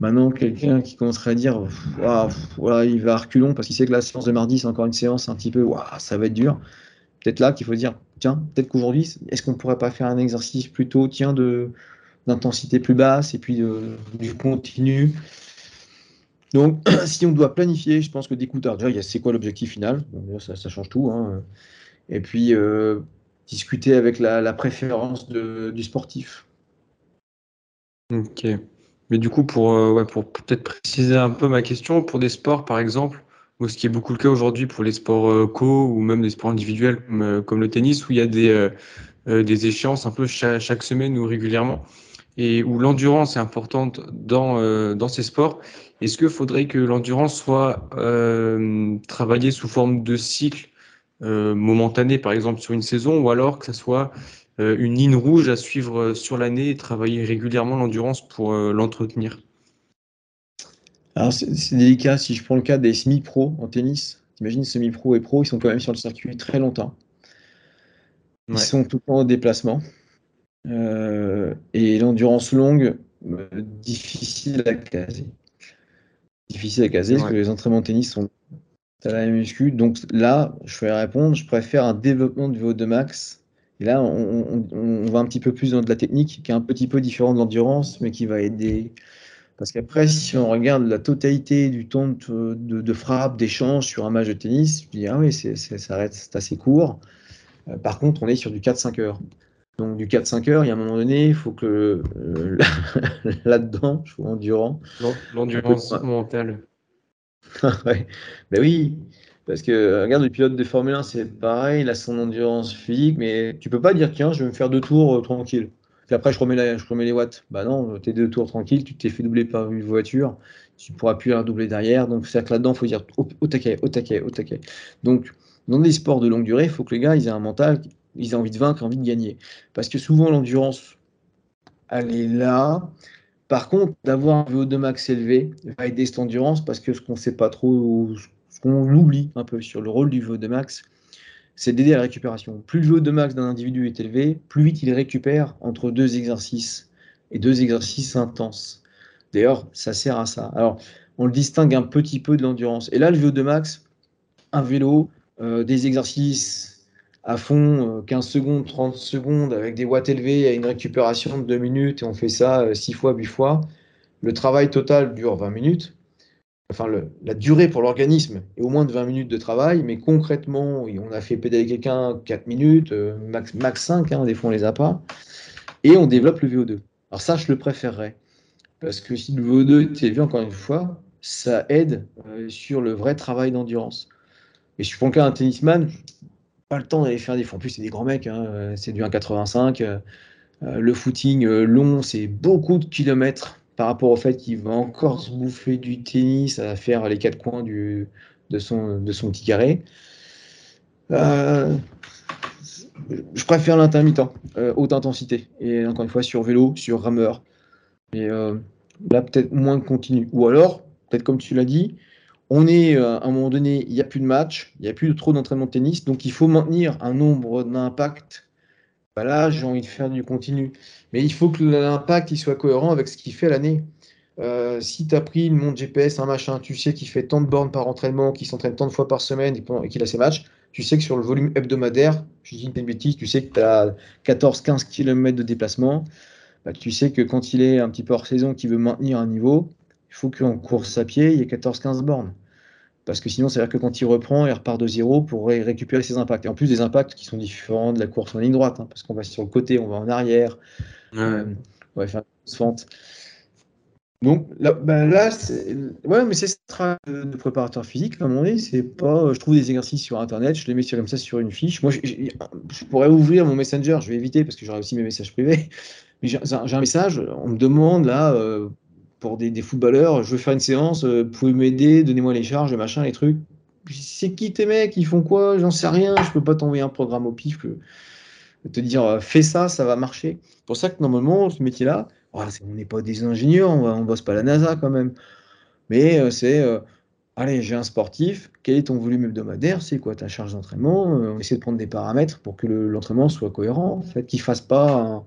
Maintenant, quelqu'un qui commencerait à dire il va à reculons parce qu'il sait que la séance de mardi, c'est encore une séance un petit peu ça va être dur. Peut-être là qu'il faut dire tiens, peut-être qu'aujourd'hui, est-ce qu'on ne pourrait pas faire un exercice plutôt tiens, d'intensité plus basse et puis de, du continu? Donc, si on doit planifier, je pense que d'écouter, déjà, c'est quoi l'objectif final? Ça, change tout. Hein. Et puis, euh, discuter avec la, préférence du sportif. Ok. Mais du coup, pour, euh, pour peut-être préciser un peu ma question, pour des sports par exemple, ou ce qui est beaucoup le cas aujourd'hui pour les sports euh, co ou même des sports individuels comme, comme, le tennis, où il y a des, des échéances un peu chaque, semaine ou régulièrement, et où l'endurance est importante dans, dans ces sports, est-ce qu'il faudrait que l'endurance soit travaillée sous forme de cycle momentané, par exemple sur une saison, ou alors que ça soit euh, une ligne rouge à suivre euh, sur l'année et travailler régulièrement l'endurance pour euh, l'entretenir Alors c'est délicat. Si je prends le cas des semi-pro en tennis, imagine semi-pro et pro, ils sont quand même sur le circuit très longtemps. Ils sont tout le temps en déplacement. et l'endurance longue, difficile à caser. Difficile à caser parce que les entraînements de tennis sont à la muscu. Donc là, je vais répondre, je préfère un développement du VO2 max et là, on, va un petit peu plus dans de la technique qui est un petit peu différent de l'endurance, mais qui va aider. Parce qu'après, si on regarde la totalité du temps de, frappe, d'échange sur un match de tennis, je dis, ah oui, ça reste c'est assez court. Euh, par contre, on est sur du 4-5 heures. Donc du 4-5 heures, il y a un moment donné, il faut que euh, là-dedans, je suis endurant. L'endurance mentale. ouais. Ben oui, parce que regarde, le pilote de Formule 1, c'est pareil, il a son endurance physique, mais tu peux pas dire, tiens, je vais me faire deux tours euh, tranquille. Puis après, je remets, les watts. Bah non, tes deux tours tranquille, tu t'es fait doubler par une voiture, tu pourras plus la doubler derrière. Donc, c'est que là-dedans, il faut dire au, taquet, au taquet, au taquet. Donc, dans des sports de longue durée, il faut que les gars, ils aient un mental, ils aient envie de vaincre, envie de gagner. Parce que souvent, l'endurance, elle est là. Par contre, d'avoir un VO2 max élevé va aider cette endurance parce que ce qu'on ne sait pas trop, ce qu'on oublie un peu sur le rôle du VO2 max, c'est d'aider à la récupération. Plus le VO2 max d'un individu est élevé, plus vite il récupère entre deux exercices et deux exercices intenses. D'ailleurs, ça sert à ça. Alors, on le distingue un petit peu de l'endurance. Et là, le VO2 max, un vélo, euh, des exercices à fond, 15 euh, secondes, 30 secondes, avec des watts élevés, à une récupération de 2 minutes, et on fait ça 6 euh, fois, 8 fois. Le travail total dure 20 minutes enfin la durée pour l'organisme est au moins de 20 minutes de travail, mais concrètement, on a fait pédaler quelqu'un 4 minutes, euh, max, max 5, hein, des fois on les a pas, et on développe le VO2. Alors ça, je le préférerais, parce que si le VO2 est élevé, encore une fois, ça aide euh, sur le vrai travail d'endurance. Et si je prends le cas d'un tennisman, pas le temps d'aller faire des... En plus, c'est des grands mecs, hein, euh, c'est du 1,85. le footing long, c'est beaucoup de kilomètres par rapport au fait qu'il va encore se bouffer du tennis à faire les quatre coins du, de, son, de son petit carré. Euh, je préfère l'intermittent, euh, haute intensité. Et encore une fois, sur vélo, sur rameur. Et euh, là, peut-être moins continu. Ou alors, peut-être comme tu l'as dit, on est à un moment donné, il n'y a plus de match, il n'y a plus trop d'entraînement de tennis, donc il faut maintenir un nombre d'impacts là, j'ai envie de faire du continu. Mais il faut que l'impact soit cohérent avec ce qu'il fait l'année. Euh, si tu as pris une montre GPS, un machin, tu sais qu'il fait tant de bornes par entraînement, qu'il s'entraîne tant de fois par semaine et qu'il a ses matchs, tu sais que sur le volume hebdomadaire, je dis une bêtise, tu sais que tu as 14-15 km de déplacement. Bah, tu sais que quand il est un petit peu hors saison, qu'il veut maintenir un niveau, il faut qu'en course à pied, il y ait 14-15 bornes. Parce que sinon, c'est-à-dire que quand il reprend, il repart de zéro pour récupérer ses impacts. Et en plus, des impacts qui sont différents de la course en ligne droite, hein, parce qu'on va sur le côté, on va en arrière, euh, on va faire une fente. Donc là, ben là c'est ouais, mais c'est ce travail de préparateur physique. À un moment donné, c'est pas. Je trouve des exercices sur Internet, je les mets comme ça sur une fiche. Moi, je, je pourrais ouvrir mon Messenger, je vais éviter parce que j'aurai aussi mes messages privés. Mais j'ai un message, on me demande là, euh, pour des, footballeurs, je veux faire une séance, euh, pouvez m'aider, donnez-moi les charges, machin, les trucs. C'est qui tes mecs? Ils font quoi? J'en sais rien, je peux pas t'envoyer un programme au pif, que, te dire euh, fais ça, ça va marcher. C'est pour ça que normalement, ce métier-là, oh, on n'est pas des ingénieurs, on, ne bosse pas la NASA quand même. Mais euh, c'est, euh, allez, j'ai un sportif, quel est ton volume hebdomadaire? C'est quoi ta charge d'entraînement? On essaie de prendre des paramètres pour que l'entraînement soit cohérent, en fait, qu'il fasse pas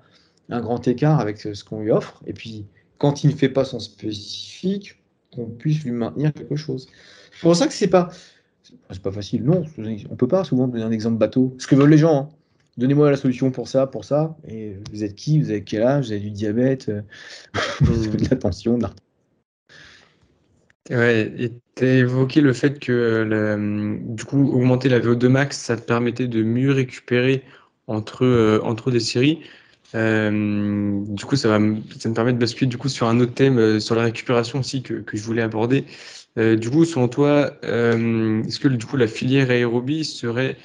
un, grand écart avec ce qu'on lui offre. Et puis, quand il ne fait pas son spécifique, qu'on puisse lui maintenir quelque chose. C'est pour ça que c'est pas, c'est pas facile. Non, on peut pas souvent donner un exemple bateau. Ce que veulent les gens. Hein. Donnez-moi la solution pour ça, pour ça. Et vous êtes qui Vous avez quel âge Vous avez du diabète euh, Vous avez de la tension, de Ouais, et tu as évoqué le fait que du coup, augmenter la VO2 max, ça te permettait de mieux récupérer entre, euh, entre des séries. Du coup, ça, va, ça me permet de basculer du coup sur un autre thème, sur la récupération aussi que, que je voulais aborder. du coup, selon toi, est-ce que du coup la filière aérobie serait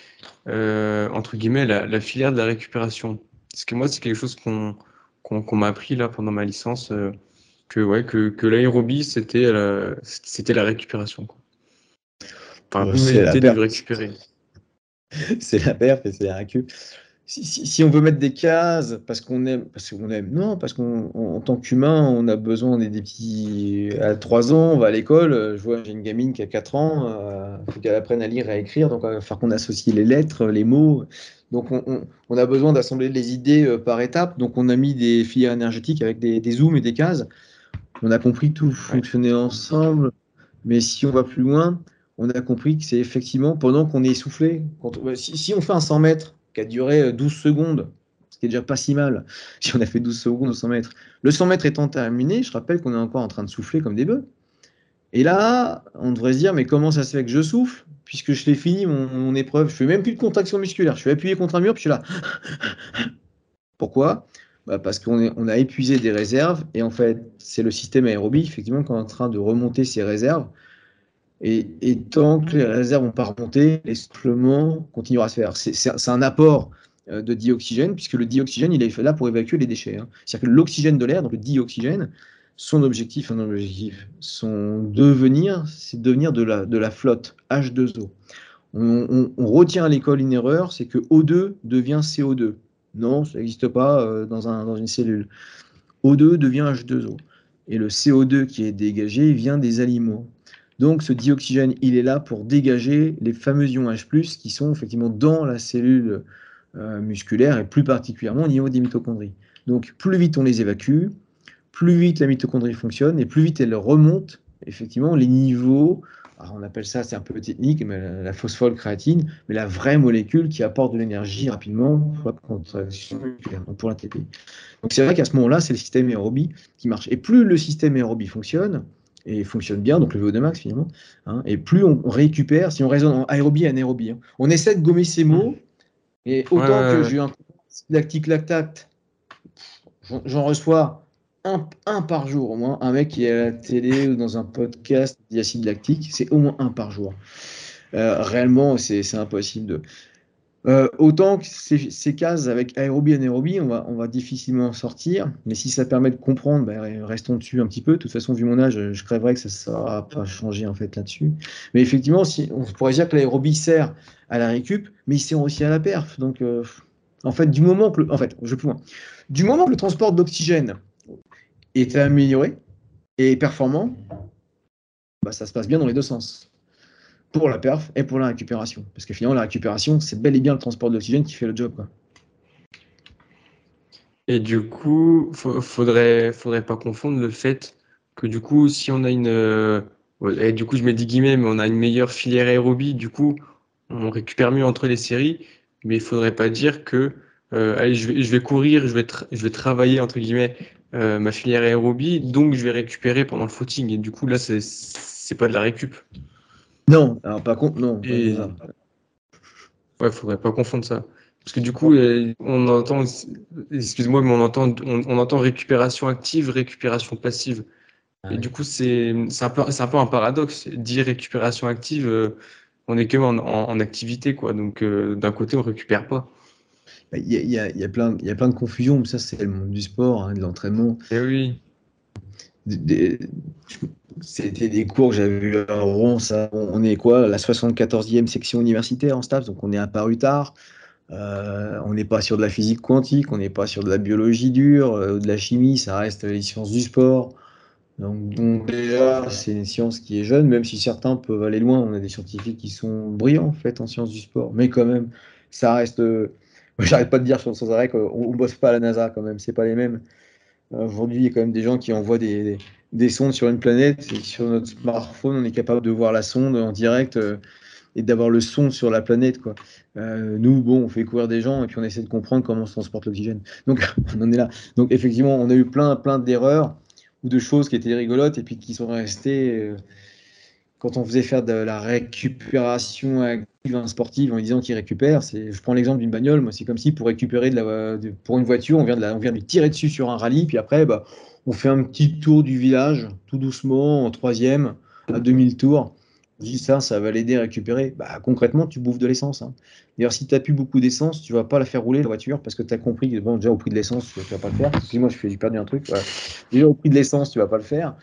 euh, entre guillemets, la, filière de la récupération? Parce que moi, c'est quelque chose qu'on qu'on m'a appris là pendant ma licence, euh, que, ouais, que, que l'aérobie, c'était la, la récupération. Quoi. Enfin, de récupérer. C'est la perf et c'est la récup si, on veut mettre des cases parce qu'on aime, parce qu'on aime, non, parce qu'en tant qu'humain, on a besoin des, petits. À 3 ans, on va à l'école. Je vois, j'ai une gamine qui a 4 ans. Il euh, faut qu'elle apprenne à lire et à écrire. Donc, il va falloir qu'on associe les lettres, les mots. Donc, on, a besoin d'assembler les idées euh, par étapes. Donc, on a mis des filières énergétiques avec des, zooms et des cases. On a compris que tout fonctionnait ensemble. Mais si on va plus loin, on a compris que c'est effectivement pendant qu'on est essoufflé. si, si on fait un 100 mètres a duré 12 euh, secondes, ce qui est déjà pas si mal si on a fait 12 secondes au 100 mètres. Le 100 mètres étant terminé, je rappelle qu'on est encore en train de souffler comme des bœufs. Et là, on devrait se dire, mais comment ça se fait que je souffle puisque je l'ai fini mon, épreuve Je fais même plus de contraction musculaire. Je suis appuyé contre un mur, puis je suis là. Pourquoi? Bah Parce qu'on on a épuisé des réserves et en fait, c'est le système aérobie, effectivement, qui est en train de remonter ses réserves. Et, tant que les réserves vont pas remonter, l'essoufflement continuera à se faire. C'est un apport euh, de dioxygène, puisque le dioxygène, il est fait là pour évacuer les déchets. Hein. C'est-à-dire que l'oxygène de l'air, donc le dioxygène, son objectif, un son devenir, c'est devenir de la, de la flotte, H2O. On, retient à l'école une erreur, c'est que O2 devient CO2. Non, ça n'existe pas euh, dans, dans une cellule. O2 devient H2O. Et le CO2 qui est dégagé vient des aliments. Donc ce dioxygène, il est là pour dégager les fameux ions H+, qui sont effectivement dans la cellule euh, musculaire et plus particulièrement au niveau des mitochondries. Donc plus vite on les évacue, plus vite la mitochondrie fonctionne et plus vite elle remonte effectivement les niveaux, on appelle ça, c'est un peu technique, mais la, phosphore-créatine, mais la vraie molécule qui apporte de l'énergie rapidement pour la contraction pour. Donc c'est vrai qu'à ce moment-là, c'est le système aérobie qui marche. Et plus le système aérobie fonctionne, et fonctionne bien, donc le VO2 max finalement. Hein, et plus on, récupère, si on raisonne en aérobie et anaérobie, hein. on essaie de gommer ces mots, et autant que j'ai un lactique lactate, j'en reçois un, un, par jour au moins. Un mec qui est à la télé ou dans un podcast d'acide lactique, c'est au moins un par jour. Euh, réellement, c'est impossible de. Euh, autant que ces, cases avec aérobie et anaérobie, on va, on va difficilement sortir, mais si ça permet de comprendre, ben, restons dessus un petit peu. De toute façon, vu mon âge, je crèverais que ça ne va pas changer en fait là-dessus. Mais effectivement, si, on pourrait dire que l'aérobie sert à la récup, mais il sert aussi à la perf. Donc, euh, en fait, du moment que le, en fait, je loin. Du moment que le transport d'oxygène est amélioré et performant, bah, ça se passe bien dans les deux sens pour la perf et pour la récupération. Parce que finalement, la récupération, c'est bel et bien le transport d'oxygène qui fait le job. Et du coup, faudrait, faudrait pas confondre le fait que du coup, si on a une, euh, et du coup, je mets des guillemets, mais on a une meilleure filière aérobie, du coup, on récupère mieux entre les séries, mais il faudrait pas dire que, euh, je vais, courir, je vais, je vais travailler entre guillemets euh, ma filière aérobie, donc je vais récupérer pendant le footing. Et du coup, là, c'est, c'est pas de la récup. Non, alors par contre, non. Et... Ouais, faudrait pas confondre ça. Parce que du coup, euh, on entend, excuse-moi, mais on entend, on, entend récupération active, récupération passive. Ah et du coup, c'est un, peu, un peu un paradoxe. Dire récupération active, euh, on est que en, en, activité, quoi. Donc, euh, d'un côté, on récupère pas. Bah, il y, a, y, a plein, y a plein de confusions, mais ça, c'est le monde du sport, hein, de l'entraînement. Et eh oui. C'était des cours j'avais vu à Rouen. Ça, on est quoi La 74e section universitaire en staff, donc on est apparu tard. Euh, on n'est pas sur de la physique quantique, on n'est pas sur de la biologie dure, euh, de la chimie, ça reste les sciences du sport. Donc, déjà, c'est une science qui est jeune, même si certains peuvent aller loin. On a des scientifiques qui sont brillants en fait en sciences du sport, mais quand même, ça reste. Euh, j'arrête pas de dire sans arrêt qu'on bosse pas à la NASA quand même, c'est pas les mêmes. Aujourd'hui, il y a quand même des gens qui envoient des, sondes sur une planète. Et sur notre smartphone, on est capable de voir la sonde en direct et d'avoir le son sur la planète. Quoi. Euh, nous, bon, on fait courir des gens et puis on essaie de comprendre comment se transporte l'oxygène. Donc, on en est là. Donc, effectivement, on a eu plein, plein d'erreurs ou de choses qui étaient rigolotes et puis qui sont restées. Euh, quand on faisait faire de la récupération active sportive en disant qu'il récupère, c'est, je prends l'exemple d'une bagnole, moi c'est comme si pour récupérer de la, pour une voiture, on vient de on de tirer dessus sur un rallye, puis après, bah, on fait un petit tour du village, tout doucement, en troisième, à 2000 tours, dis ça, ça va l'aider à récupérer. Bah, concrètement, tu bouffes de l'essence. Hein. D'ailleurs, si tu n'as plus beaucoup d'essence, tu vas pas la faire rouler la voiture parce que tu as compris que bon, déjà au prix de l'essence, tu vas pas le faire. Si moi j'ai perdu un truc. Déjà au prix de l'essence, tu vas pas le faire.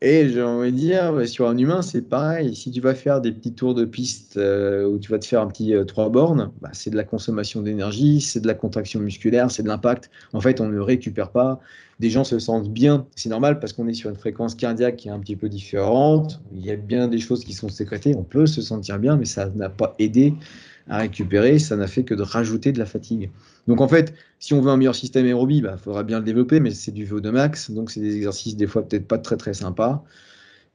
Et j'ai envie de dire, bah, sur un humain, c'est pareil. Si tu vas faire des petits tours de piste euh, où tu vas te faire un petit 3 euh, bornes, bah, c'est de la consommation d'énergie, c'est de la contraction musculaire, c'est de l'impact. En fait, on ne récupère pas. Des gens se sentent bien, c'est normal parce qu'on est sur une fréquence cardiaque qui est un petit peu différente. Il y a bien des choses qui sont sécrétées, on peut se sentir bien, mais ça n'a pas aidé à récupérer, ça n'a fait que de rajouter de la fatigue. Donc en fait, si on veut un meilleur système aérobie, il bah, faudra bien le développer, mais c'est du VO2 max, donc c'est des exercices des fois peut-être pas très très sympas.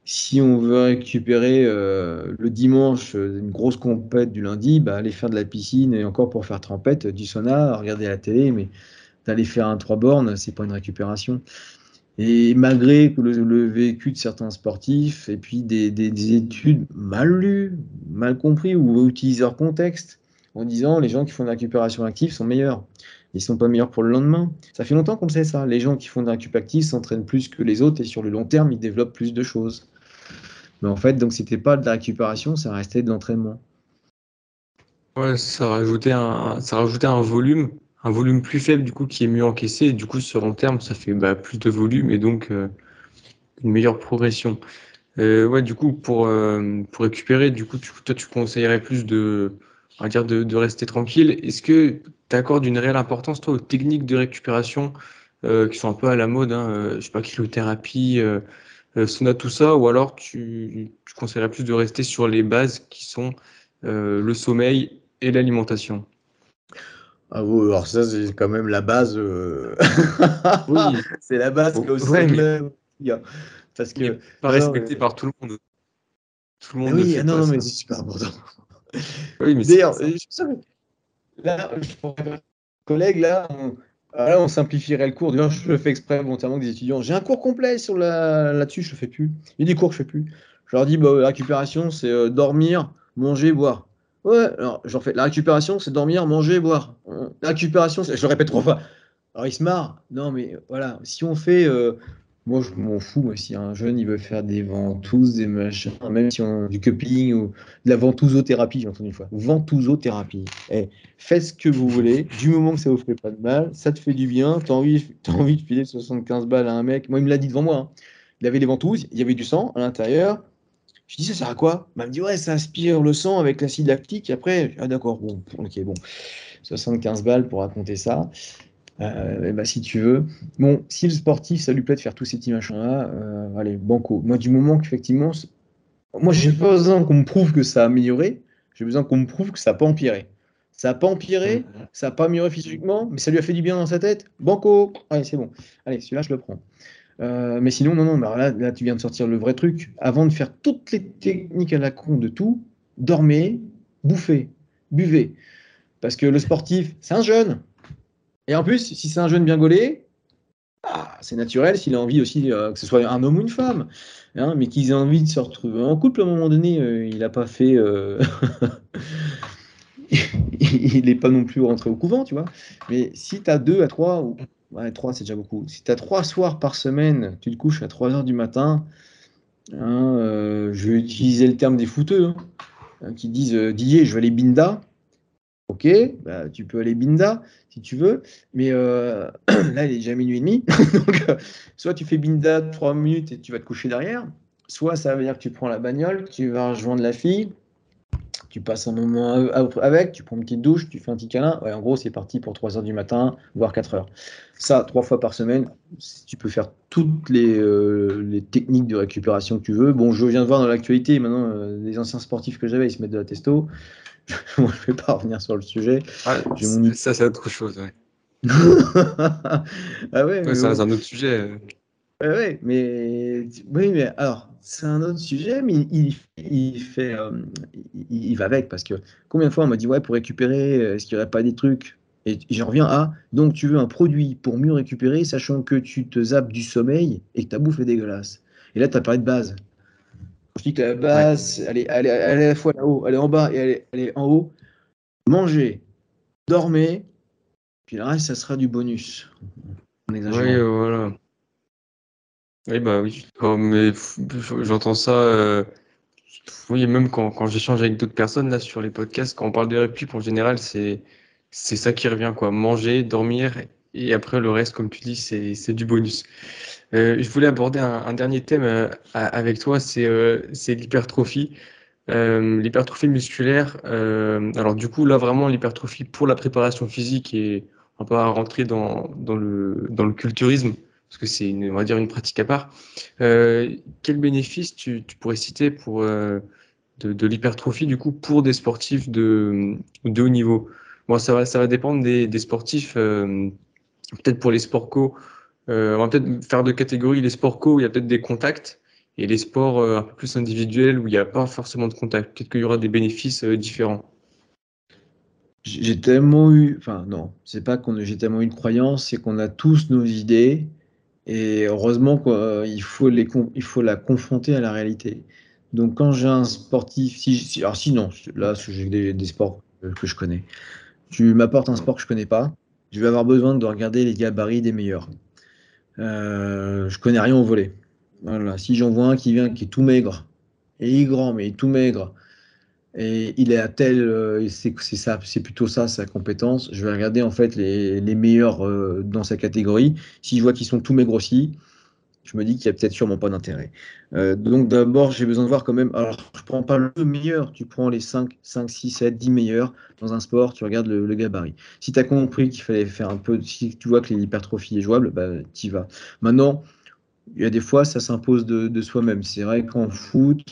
Si on veut récupérer euh, le dimanche euh, une grosse compète du lundi, bah, aller faire de la piscine et encore pour faire trempette, du sauna, regarder la télé, mais d'aller faire un 3 bornes, c'est pas une récupération. Et malgré le, vécu de certains sportifs, et puis des, études mal lues, mal compris, ou utilisent leur contexte, en disant les gens qui font de la récupération active sont meilleurs. Ils sont pas meilleurs pour le lendemain. Ça fait longtemps qu'on sait ça. Les gens qui font de la récupération active s'entraînent plus que les autres et sur le long terme, ils développent plus de choses. Mais en fait, donc c'était pas de la récupération, ça restait de l'entraînement. Ouais, ça rajoutait un, ça rajoutait un volume un volume plus faible du coup qui est mieux encaissé. Du coup, sur long terme, ça fait bah, plus de volume et donc euh, une meilleure progression. Euh, ouais, du coup, pour, euh, pour récupérer, du coup, tu, toi, tu conseillerais plus de, on dire de, rester tranquille. Est-ce que tu accordes une réelle importance, toi, aux techniques de récupération qui sont un peu à la mode, hein, je sais pas, cryothérapie, sauna, tout ça, ou alors tu conseillerais plus de rester sur les bases qui sont le sommeil et l'alimentation? Ah oui, alors ça, c'est quand même la base. Euh, oui, c'est la base que aussi Parce que. Pas respecté par tout le monde. Tout le monde. oui, non, non, mais c'est super important. oui, mais D'ailleurs, je là, collègue, là, on, ah, là, on simplifierait le cours. D'ailleurs, je le fais exprès volontairement des étudiants. J'ai un cours complet sur la... là-dessus, je le fais plus. Il y a des cours que je fais plus. Je leur dis, bah, récupération, c'est euh, dormir, manger, boire. Ouais, alors j'en fais. La récupération, c'est dormir, manger, boire. La récupération, je le répète trois fois. Alors il se marre. Non, mais voilà, si on fait. Euh, moi, je m'en fous. Moi, si un jeune il veut faire des ventouses, des machins, même si on du cupping ou de la ventousothérapie, j'ai entendu une fois. Ventousothérapie. Eh, faites ce que vous voulez, du moment que ça vous fait pas de mal, ça te fait du bien. Tu as envie, as envie de filer 75 balles à un mec. Moi, il me l'a dit devant moi. Hein. Il avait des ventouses, il y avait du sang à l'intérieur. Je dis, ça sert à quoi? Bah, Elle me dit, ouais, ça aspire le sang avec l'acide lactique. Après, ah d'accord, bon, ok, bon. 75 balles pour raconter ça. Euh, bah, si tu veux. Bon, si le sportif, ça lui plaît de faire tous ces petits machins-là, euh, allez, banco. Moi, du moment qu'effectivement, moi, j'ai pas besoin qu'on me prouve que ça a amélioré, j'ai besoin qu'on me prouve que ça n'a pas empiré. Ça n'a pas empiré, ça n'a pas amélioré physiquement, mais ça lui a fait du bien dans sa tête. Banco, allez, c'est bon. Allez, celui-là, je le prends. Euh, mais sinon, non, non, bah là, là, tu viens de sortir le vrai truc. Avant de faire toutes les techniques à la con de tout, dormez, bouffez, buvez. Parce que le sportif, c'est un jeune. Et en plus, si c'est un jeune bien gaulé, ah, c'est naturel s'il a envie aussi, euh, que ce soit un homme ou une femme, hein, mais qu'il ait envie de se retrouver en couple à un moment donné, euh, il n'a pas fait. il n'est pas non plus rentré au couvent, tu vois. Mais si tu as deux à trois, ouais, trois c'est déjà beaucoup. Si tu as trois soirs par semaine, tu te couches à 3 heures du matin, hein, euh, je vais utiliser le terme des fouteux, hein, hein, qui disent euh, Didier, je vais aller binda. Ok, bah, tu peux aller binda si tu veux, mais euh, là il est déjà minuit et demi. Donc, soit tu fais binda 3 minutes et tu vas te coucher derrière, soit ça veut dire que tu prends la bagnole, tu vas rejoindre la fille, tu passes un moment avec, tu prends une petite douche, tu fais un petit câlin. Ouais, en gros, c'est parti pour 3 heures du matin, voire 4 heures. Ça, trois fois par semaine, tu peux faire toutes les, euh, les techniques de récupération que tu veux. Bon, je viens de voir dans l'actualité, maintenant, euh, les anciens sportifs que j'avais, ils se mettent de la testo. Moi, je ne vais pas revenir sur le sujet. Ah, mon ça, c'est autre chose. Ouais. ah ouais, c'est un autre sujet. Ouais, ouais, mais oui, mais alors c'est un autre sujet, mais il, il fait, euh, il, il va avec parce que combien de fois on m'a dit ouais pour récupérer, euh, est-ce qu'il n'y aurait pas des trucs? Et j'en reviens à donc tu veux un produit pour mieux récupérer, sachant que tu te zappes du sommeil et que ta bouffe est dégueulasse. Et là tu as parlé de base. Je dis que la base, elle, est, elle, est, elle est à la fois là-haut, elle est en bas et elle est, elle est en haut. Mangez, dormez, puis le reste ça sera du bonus. Oui, voilà. Oui, bah oui. Oh, mais j'entends ça. euh, Oui, même quand, quand j'échange avec d'autres personnes là sur les podcasts, quand on parle de récup, en général, c'est c'est ça qui revient, quoi. Manger, dormir, et après le reste, comme tu dis, c'est c'est du bonus. Euh, je voulais aborder un, dernier thème euh, avec toi, c'est euh, c'est l'hypertrophie. L'hypertrophie musculaire. alors du coup, là, vraiment, l'hypertrophie pour la préparation physique et on va pas rentrer dans, dans le, dans le culturisme, parce que c'est, une- on va dire, une pratique à part. Euh, quel bénéfice tu, pourrais citer pour, euh, de, l'hypertrophie, du coup, pour des sportifs de, haut niveau? Bon, ça va, ça va dépendre des, sportifs. euh, peut-être pour les sports co, euh, on va peut-être faire de catégories les sports co où il y a peut-être des contacts et les sports un peu plus individuels où il n'y a pas forcément de contact. Peut-être qu'il y aura des bénéfices différents. J'ai tellement eu, enfin non, c'est pas qu'on j'ai tellement eu de croyances, c'est qu'on a tous nos idées et heureusement qu'il faut les, il faut la confronter à la réalité. Donc quand j'ai un sportif, si, alors sinon, là j'ai des, sports que que je connais. Tu m'apportes un sport que je connais pas, je vais avoir besoin de regarder les gabarits des meilleurs. Euh, je connais rien au volet. Voilà, si j'en vois un qui vient qui est tout maigre, et il est grand mais il est tout maigre. Et il est à tel, euh, c'est ça, c'est plutôt ça sa compétence. Je vais regarder en fait les, meilleurs euh, dans sa catégorie. Si je vois qu'ils sont tous aussi, je me dis qu'il y a peut-être sûrement pas d'intérêt. Euh, donc d'abord, j'ai besoin de voir quand même. Alors, je prends pas le meilleur, tu prends les 5, 5, 6, 7, 10 meilleurs dans un sport, tu regardes le, gabarit. Si tu as compris qu'il fallait faire un peu, si tu vois que l'hypertrophie est jouable, bah, tu y vas. Maintenant, il y a des fois, ça s'impose de, soi-même. C'est vrai qu'en foot,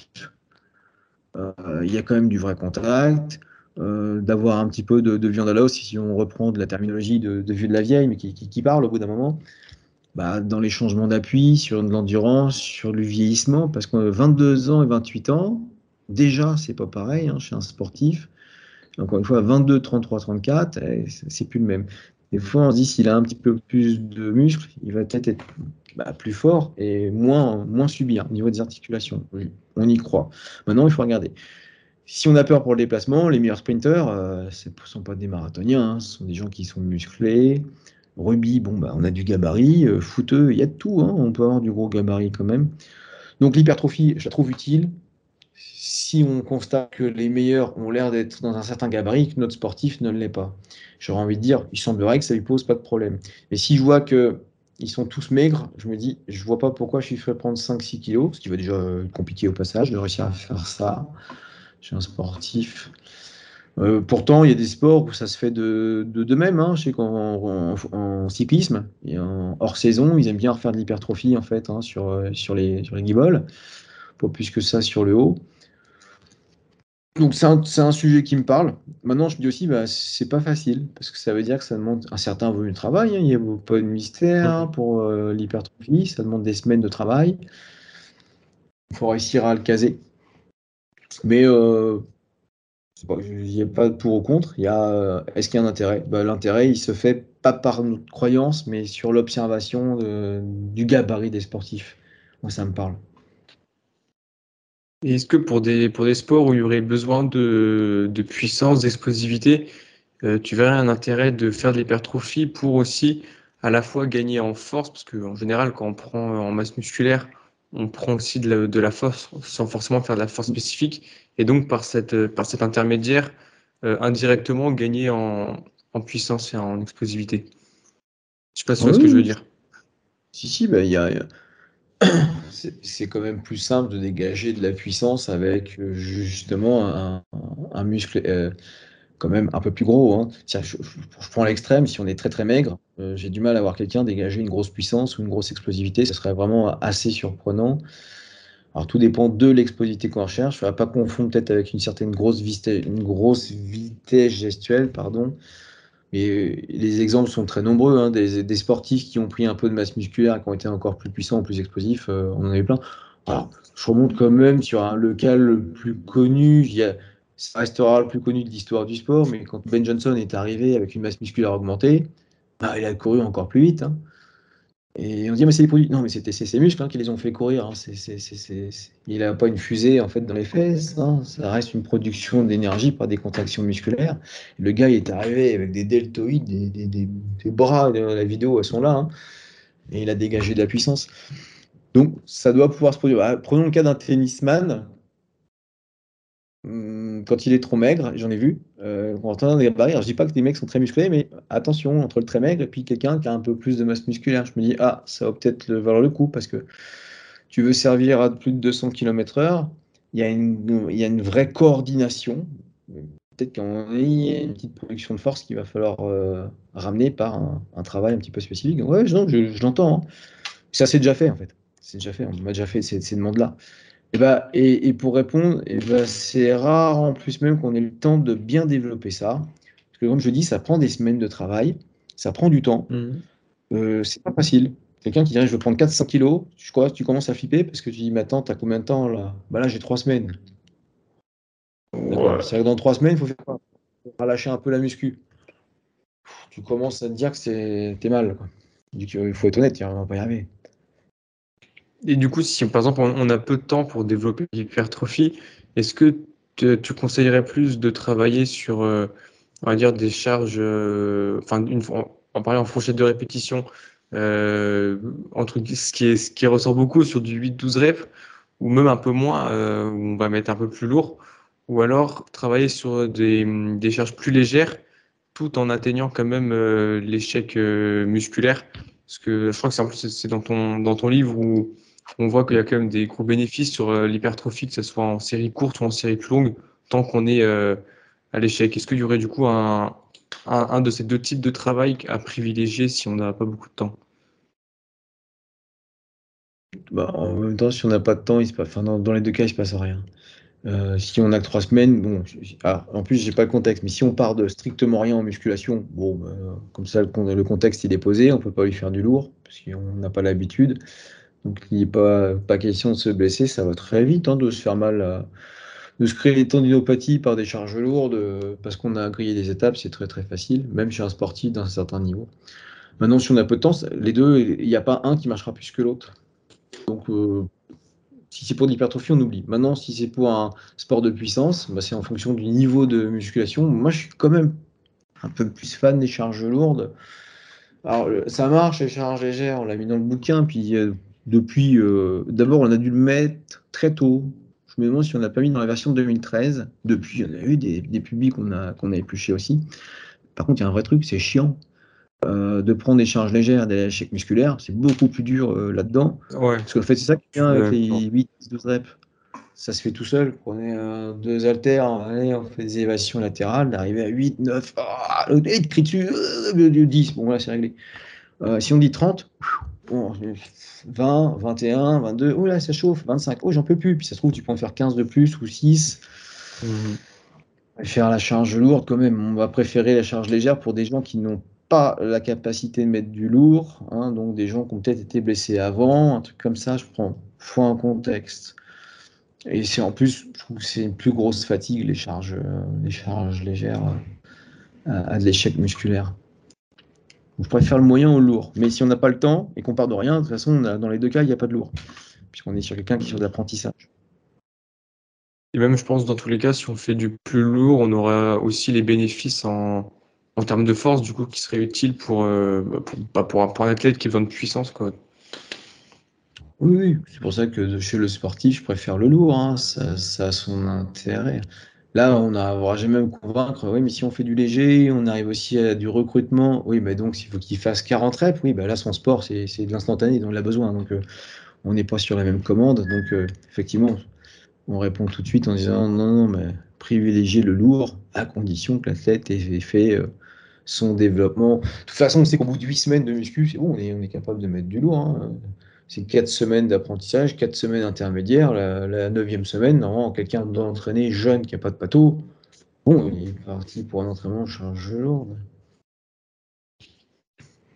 il y a quand même du vrai contact, euh, d'avoir un petit peu de, de viande à l'os, si on reprend de la terminologie de, vieux de la vieille, mais qui, parle au bout d'un moment, bah, dans les changements d'appui, sur de l'endurance, sur le vieillissement, parce que 22 ans et 28 ans, déjà, c'est pas pareil hein, chez un sportif. Encore une fois, 22, 33, 34, eh, c'est c'est plus le même. Des fois, on se dit s'il a un petit peu plus de muscles, il va peut-être être bah, plus fort et moins, moins subir au niveau des articulations. Oui, on y croit. Maintenant, il faut regarder. Si on a peur pour le déplacement, les meilleurs sprinters, euh, ce ne sont pas des marathoniens, hein, ce sont des gens qui sont musclés. Rugby, bon, bah, on a du gabarit. Euh, il y a de tout. Hein, on peut avoir du gros gabarit quand même. Donc l'hypertrophie, je la trouve utile. Si on constate que les meilleurs ont l'air d'être dans un certain gabarit, que notre sportif ne l'est pas. J'aurais envie de dire, il semblerait que ça lui pose pas de problème. Mais si je vois que ils sont tous maigres, je me dis, je vois pas pourquoi je suis fait prendre 5-6 kilos, ce qui va déjà être compliqué au passage de réussir à faire ça. Je suis un sportif. Euh, pourtant, il y a des sports où ça se fait de, de, même. Hein. Je sais qu'en en, cyclisme, et hors saison, ils aiment bien refaire de l'hypertrophie en fait hein, sur, sur les, sur les pas plus que ça sur le haut. Donc c'est un, un, sujet qui me parle. Maintenant, je me dis aussi, bah, c'est pas facile, parce que ça veut dire que ça demande un certain volume de travail. Hein. Il n'y a pas de mystère pour euh, l'hypertrophie, ça demande des semaines de travail. Il faut réussir à le caser. Mais euh, il n'y a pas de pour ou contre. Il y a, euh, est-ce qu'il y a un intérêt? Bah, L'intérêt, il se fait pas par notre croyance, mais sur l'observation du gabarit des sportifs. Moi, ça me parle. Est-ce que pour des, pour des sports où il y aurait besoin de, de puissance, d'explosivité, euh, tu verrais un intérêt de faire de l'hypertrophie pour aussi à la fois gagner en force, parce qu'en général, quand on prend en masse musculaire, on prend aussi de la, de la, force sans forcément faire de la force spécifique, et donc par, cette, par cet intermédiaire, euh, indirectement gagner en, en, puissance et en explosivité. Je sais pas si vois ce que je veux dire. Si, si, bah, il y a c'est quand même plus simple de dégager de la puissance avec euh, justement un, muscle euh, quand même un peu plus gros. Hein. je, prends l'extrême, si on est très très maigre, euh, j'ai du mal à voir quelqu'un dégager une grosse puissance ou une grosse explosivité, ce serait vraiment assez surprenant. Alors tout dépend de l'explosivité qu'on recherche. Il ne pas confondre peut-être avec une certaine grosse, vitesse, une grosse vitesse gestuelle, pardon. Mais euh, les exemples sont très nombreux. Hein, des, sportifs qui ont pris un peu de masse musculaire, qui ont été encore plus puissants, plus explosifs, euh, on en a eu plein. Je remonte quand même sur un local le plus connu. Ça restera le plus connu de l'histoire du sport, mais quand Ben Johnson est arrivé avec une masse musculaire augmentée, bah, il a couru encore plus vite. Hein. Et on dit, mais c'est les produits. Non, mais c'était ses muscles hein, qui les ont fait courir. Hein. Il n'a pas une fusée en fait dans les fesses. Hein. Ça reste une production d'énergie par des contractions musculaires. Le gars il est arrivé avec des deltoïdes, des, bras. La vidéo, elles sont là. Et il a dégagé de la puissance. Donc, ça doit pouvoir se produire. Bah, prenons le cas d'un tennisman quand il est trop maigre, j'en ai vu, euh, on entend des barrières. Je dis pas que les mecs sont très musclés, mais attention entre le très maigre et puis quelqu'un qui a un peu plus de masse musculaire. Je me dis, ah, ça va peut-être valoir le coup parce que tu veux servir à plus de 200 km/h, il y, a une, il y a une vraie coordination. Peut-être qu'il y a une petite production de force qu'il va falloir euh, ramener par un, travail un petit peu spécifique. Ouais, je, je, l'entends. Hein. Ça, c'est déjà fait en fait. C'est déjà fait. On m'a déjà fait ces, ces demandes-là. Et, bah, et, pour répondre, et bah, c'est rare en plus même qu'on ait le temps de bien développer ça. Parce que comme je dis, ça prend des semaines de travail, ça prend du temps. Mmh. Euh, c'est pas facile. Quelqu'un qui dirait je veux prendre 400 kilos, je crois que tu commences à flipper parce que tu dis mais attends, t'as combien de temps là? Bah là j'ai trois semaines. C'est-à-dire que dans trois semaines, il faut faire quoi relâcher un peu la muscu. Tu commences à te dire que c'est t'es mal. Quoi. Il faut être honnête, on va pas y arriver. Et du coup, si par exemple on a peu de temps pour développer l'hypertrophie, est-ce que tu conseillerais plus de travailler sur, euh, on va dire, des charges, euh, enfin, une, en parlant en fourchette de répétition, euh, entre ce qui, est, ce qui ressort beaucoup sur du 8-12 reps, ou même un peu moins, où on va mettre un peu plus lourd, ou alors travailler sur des, des charges plus légères, tout en atteignant quand même l'échec musculaire? Parce que je crois que c'est dans ton, dans ton livre où on voit qu'il y a quand même des gros bénéfices sur euh, l'hypertrophie, que ce soit en série courte ou en série plus longue, tant qu'on est euh, à l'échec. Est-ce qu'il y aurait du coup un, de ces deux types de travail à privilégier si on n'a pas beaucoup de temps? Bah, En même temps, si on n'a pas de temps, il se passe, enfin, dans, les deux cas, il ne se passe rien. Euh, si on a que trois semaines, bon, ah, en plus, j'ai pas le contexte, mais si on part de strictement rien en musculation, bon, bah, comme ça, le, le, contexte il est posé, on peut pas lui faire du lourd, parce qu'on n'a pas l'habitude. Donc il n'est pas, pas question de se blesser, ça va très vite hein, de se faire mal, de se créer des tendinopathies par des charges lourdes, parce qu'on a grillé des étapes, c'est très très facile, même chez un sportif d'un certain niveau. Maintenant, si on a peu de temps, les deux, il n'y a pas un qui marchera plus que l'autre. Donc euh, si c'est pour l'hypertrophie, on oublie. Maintenant, si c'est pour un sport de puissance, bah, c'est en fonction du niveau de musculation. Moi, je suis quand même un peu plus fan des charges lourdes. Alors, ça marche, les charges légères, on l'a mis dans le bouquin, puis euh, depuis, euh, d'abord, on a dû le mettre très tôt. Je me demande si on n'a pas mis dans la version 2013. Depuis, il y en a eu des, des publics qu'on a, qu'on a épluchés aussi. Par contre, il y a un vrai truc, c'est chiant. Euh, de prendre des charges légères, des échecs musculaires, c'est beaucoup plus dur euh, là-dedans. Parce qu'en fait, c'est ça qui vient avec les 8, 12 reps. Ça se fait tout seul. Prenez deux haltères, allez, on fait des élévations latérales, d'arriver à 8, 9, oh, il crie dessus, 10. Bon, là, c'est réglé. si on dit 30, 20, 21, 22, oh là, ça chauffe, 25, oh, j'en peux plus. Puis ça se trouve, tu peux en faire 15 de plus ou 6. Mmh. Faire la charge lourde quand même. On va préférer la charge légère pour des gens qui n'ont pas la capacité de mettre du lourd, hein, donc des gens qui ont peut-être été blessés avant, un truc comme ça, je prends fois un contexte. Et c'est en plus, je trouve que c'est une plus grosse fatigue, les charges, les charges légères à, de l'échec musculaire. Je préfère le moyen au lourd. Mais si on n'a pas le temps et qu'on part de rien, de toute façon, dans les deux cas, il n'y a pas de lourd. Puisqu'on est sur quelqu'un qui est sur de l'apprentissage. Et même, je pense, dans tous les cas, si on fait du plus lourd, on aura aussi les bénéfices en, en termes de force, du coup, qui seraient utiles pour, euh, pour, pour, un, athlète qui a besoin de puissance. Quoi. Oui, oui. c'est pour ça que chez le sportif, je préfère le lourd. Hein. Ça, ça, a son intérêt. Là, on n'arrivera jamais à me convaincre. Oui, mais si on fait du léger, on arrive aussi à du recrutement. Oui, mais donc, s'il faut qu'il fasse 40 reps, oui, bah là, son sport, c'est de l'instantané dont il a besoin. Donc, euh, on n'est pas sur la même commande. Donc, euh, effectivement, on répond tout de suite en disant non, non, mais privilégier le lourd à condition que l'athlète ait fait euh, son développement. De toute façon, on sait qu'au bout de 8 semaines de muscu, c'est bon, on est, on est, capable de mettre du lourd. Hein. C'est 4 semaines d'apprentissage, 4 semaines intermédiaires. La, 9e semaine, normalement, quelqu'un d'entraîné jeune qui n'a pas de pâteau, bon, il est parti pour un entraînement charge lourde.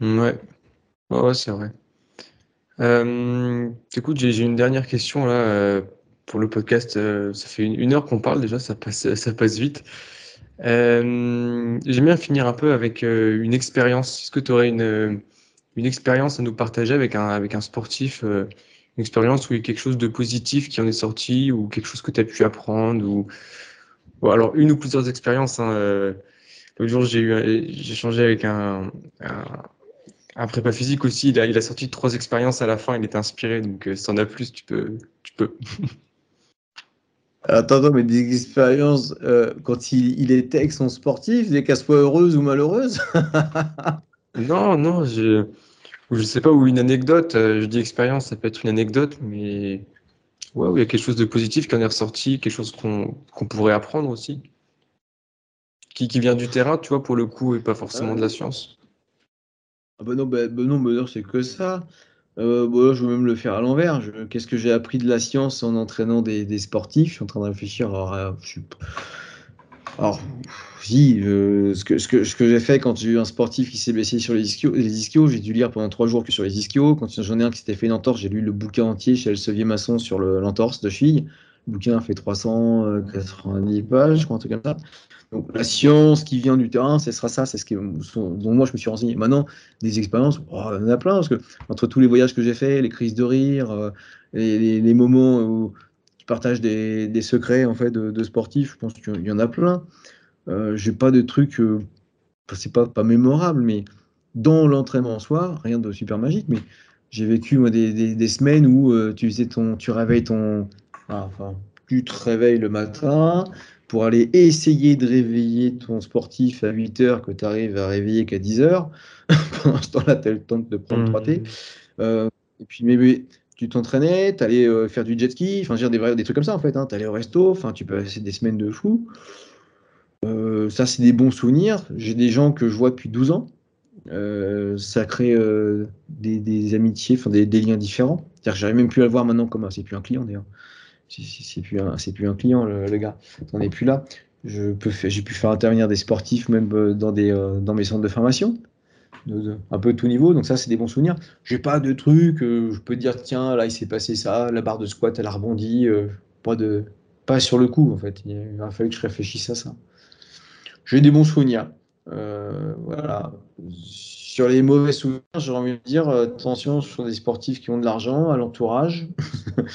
Ouais, ouais, c'est vrai. Euh, écoute, j'ai une dernière question là euh, pour le podcast. Euh, ça fait une, heure qu'on parle déjà, ça passe, ça passe vite. J'aime bien finir un peu avec une expérience. Est-ce que tu aurais une, une expérience à nous partager avec un, avec un sportif Une expérience où il y a quelque chose de positif qui en est sorti ou quelque chose que tu as pu apprendre ou... alors, une ou plusieurs expériences. Hein, L'autre jour, j'ai eu, j'ai échangé avec un, un prépa physique aussi, il a, sorti trois expériences à la fin, il était inspiré, donc euh, si t'en as plus, tu peux. Tu peux. Attends, mais des expériences, euh, quand il, était avec son sportif, des qu'elle soit heureuse ou malheureuse? Non, non, je je sais pas, ou une anecdote, euh, je dis expérience, ça peut être une anecdote, mais ouais, il y a quelque chose de positif qui en est ressorti, quelque chose qu'on pourrait apprendre aussi, qui, qui vient du terrain, tu vois, pour le coup, et pas forcément de la science. Ah bah non, bah, bah non, bah c'est que ça. Euh, bah, je veux même le faire à l'envers. Qu'est-ce que j'ai appris de la science en entraînant des, sportifs? Je suis en train de réfléchir. Alors, euh, je alors si, ce que, ce que, j'ai fait quand j'ai eu un sportif qui s'est blessé sur les ischios, les j'ai dû lire pendant trois jours que sur les ischios. Quand j'en ai un qui s'était fait une entorse, j'ai lu le bouquin entier chez Elsevier Masson sur l'entorse de cheville. Le bouquin fait 390 pages, un truc comme ça. Donc la science qui vient du terrain, ce sera ça, c'est ce dont moi je me suis renseigné. Maintenant, des expériences, oh, y en a plein, parce que entre tous les voyages que j'ai faits, les crises de rire, euh, les, moments où tu partages des, secrets en fait de, sportifs, je pense qu'il y en a plein. Euh, j'ai pas de trucs, euh, c'est pas, pas mémorable, mais dans l'entraînement en soi, rien de super magique, mais j'ai vécu moi, des, semaines où euh, tu, faisais ton, tu réveilles ton. Ah, enfin, tu te réveilles le matin, pour aller essayer de réveiller ton sportif à 8 heures que tu arrives à réveiller qu'à 10 heures. Pendant ce temps-là, tu as le temps de prendre 3T. Mmh. Euh, et puis, mais, tu t'entraînais, tu allais euh, faire du jet ski, enfin, des, des trucs comme ça en fait. Hein. Tu allais au resto, enfin, tu peux des semaines de fou. Euh, ça, c'est des bons souvenirs. J'ai des gens que je vois depuis 12 ans. ça crée des, amitiés, des, liens différents. C'est-à-dire j'arrive même plus à le voir maintenant comme c'est plus un client d'ailleurs c'est plus un, client le, gars. On n'est plus là. J'ai pu faire intervenir des sportifs même euh, euh, dans mes centres de formation, un peu tout niveau. Donc ça, c'est des bons souvenirs. J'ai pas de trucs. Euh, je peux dire tiens là il s'est passé ça, la barre de squat elle a rebondi. pas de pas sur le coup en fait. Il a fallu que je réfléchisse à ça. J'ai des bons souvenirs. voilà. Sur les mauvais souvenirs, j'ai envie de dire attention sur des sportifs qui ont de l'argent à l'entourage.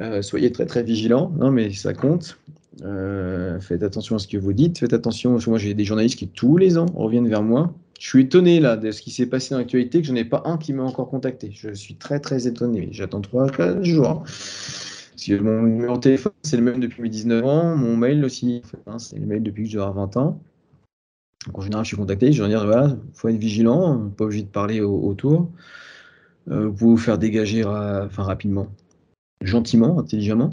Euh, soyez très très vigilants, non mais ça compte. Euh, faites attention à ce que vous dites, faites attention. Moi j'ai des journalistes qui tous les ans reviennent vers moi. Je suis étonné là de ce qui s'est passé dans l'actualité que je n'ai pas un qui m'a encore contacté. Je suis très très étonné. J'attends 3 jours. mon numéro de téléphone, c'est le même depuis mes 19 ans. Mon mail aussi, hein, c'est le mail depuis que j'ai 20 ans. Donc, en général, je suis contacté. Je vais dire voilà, faut être vigilant, pas obligé de parler autour. Euh, vous pouvez vous faire dégager enfin, rapidement gentiment, intelligemment,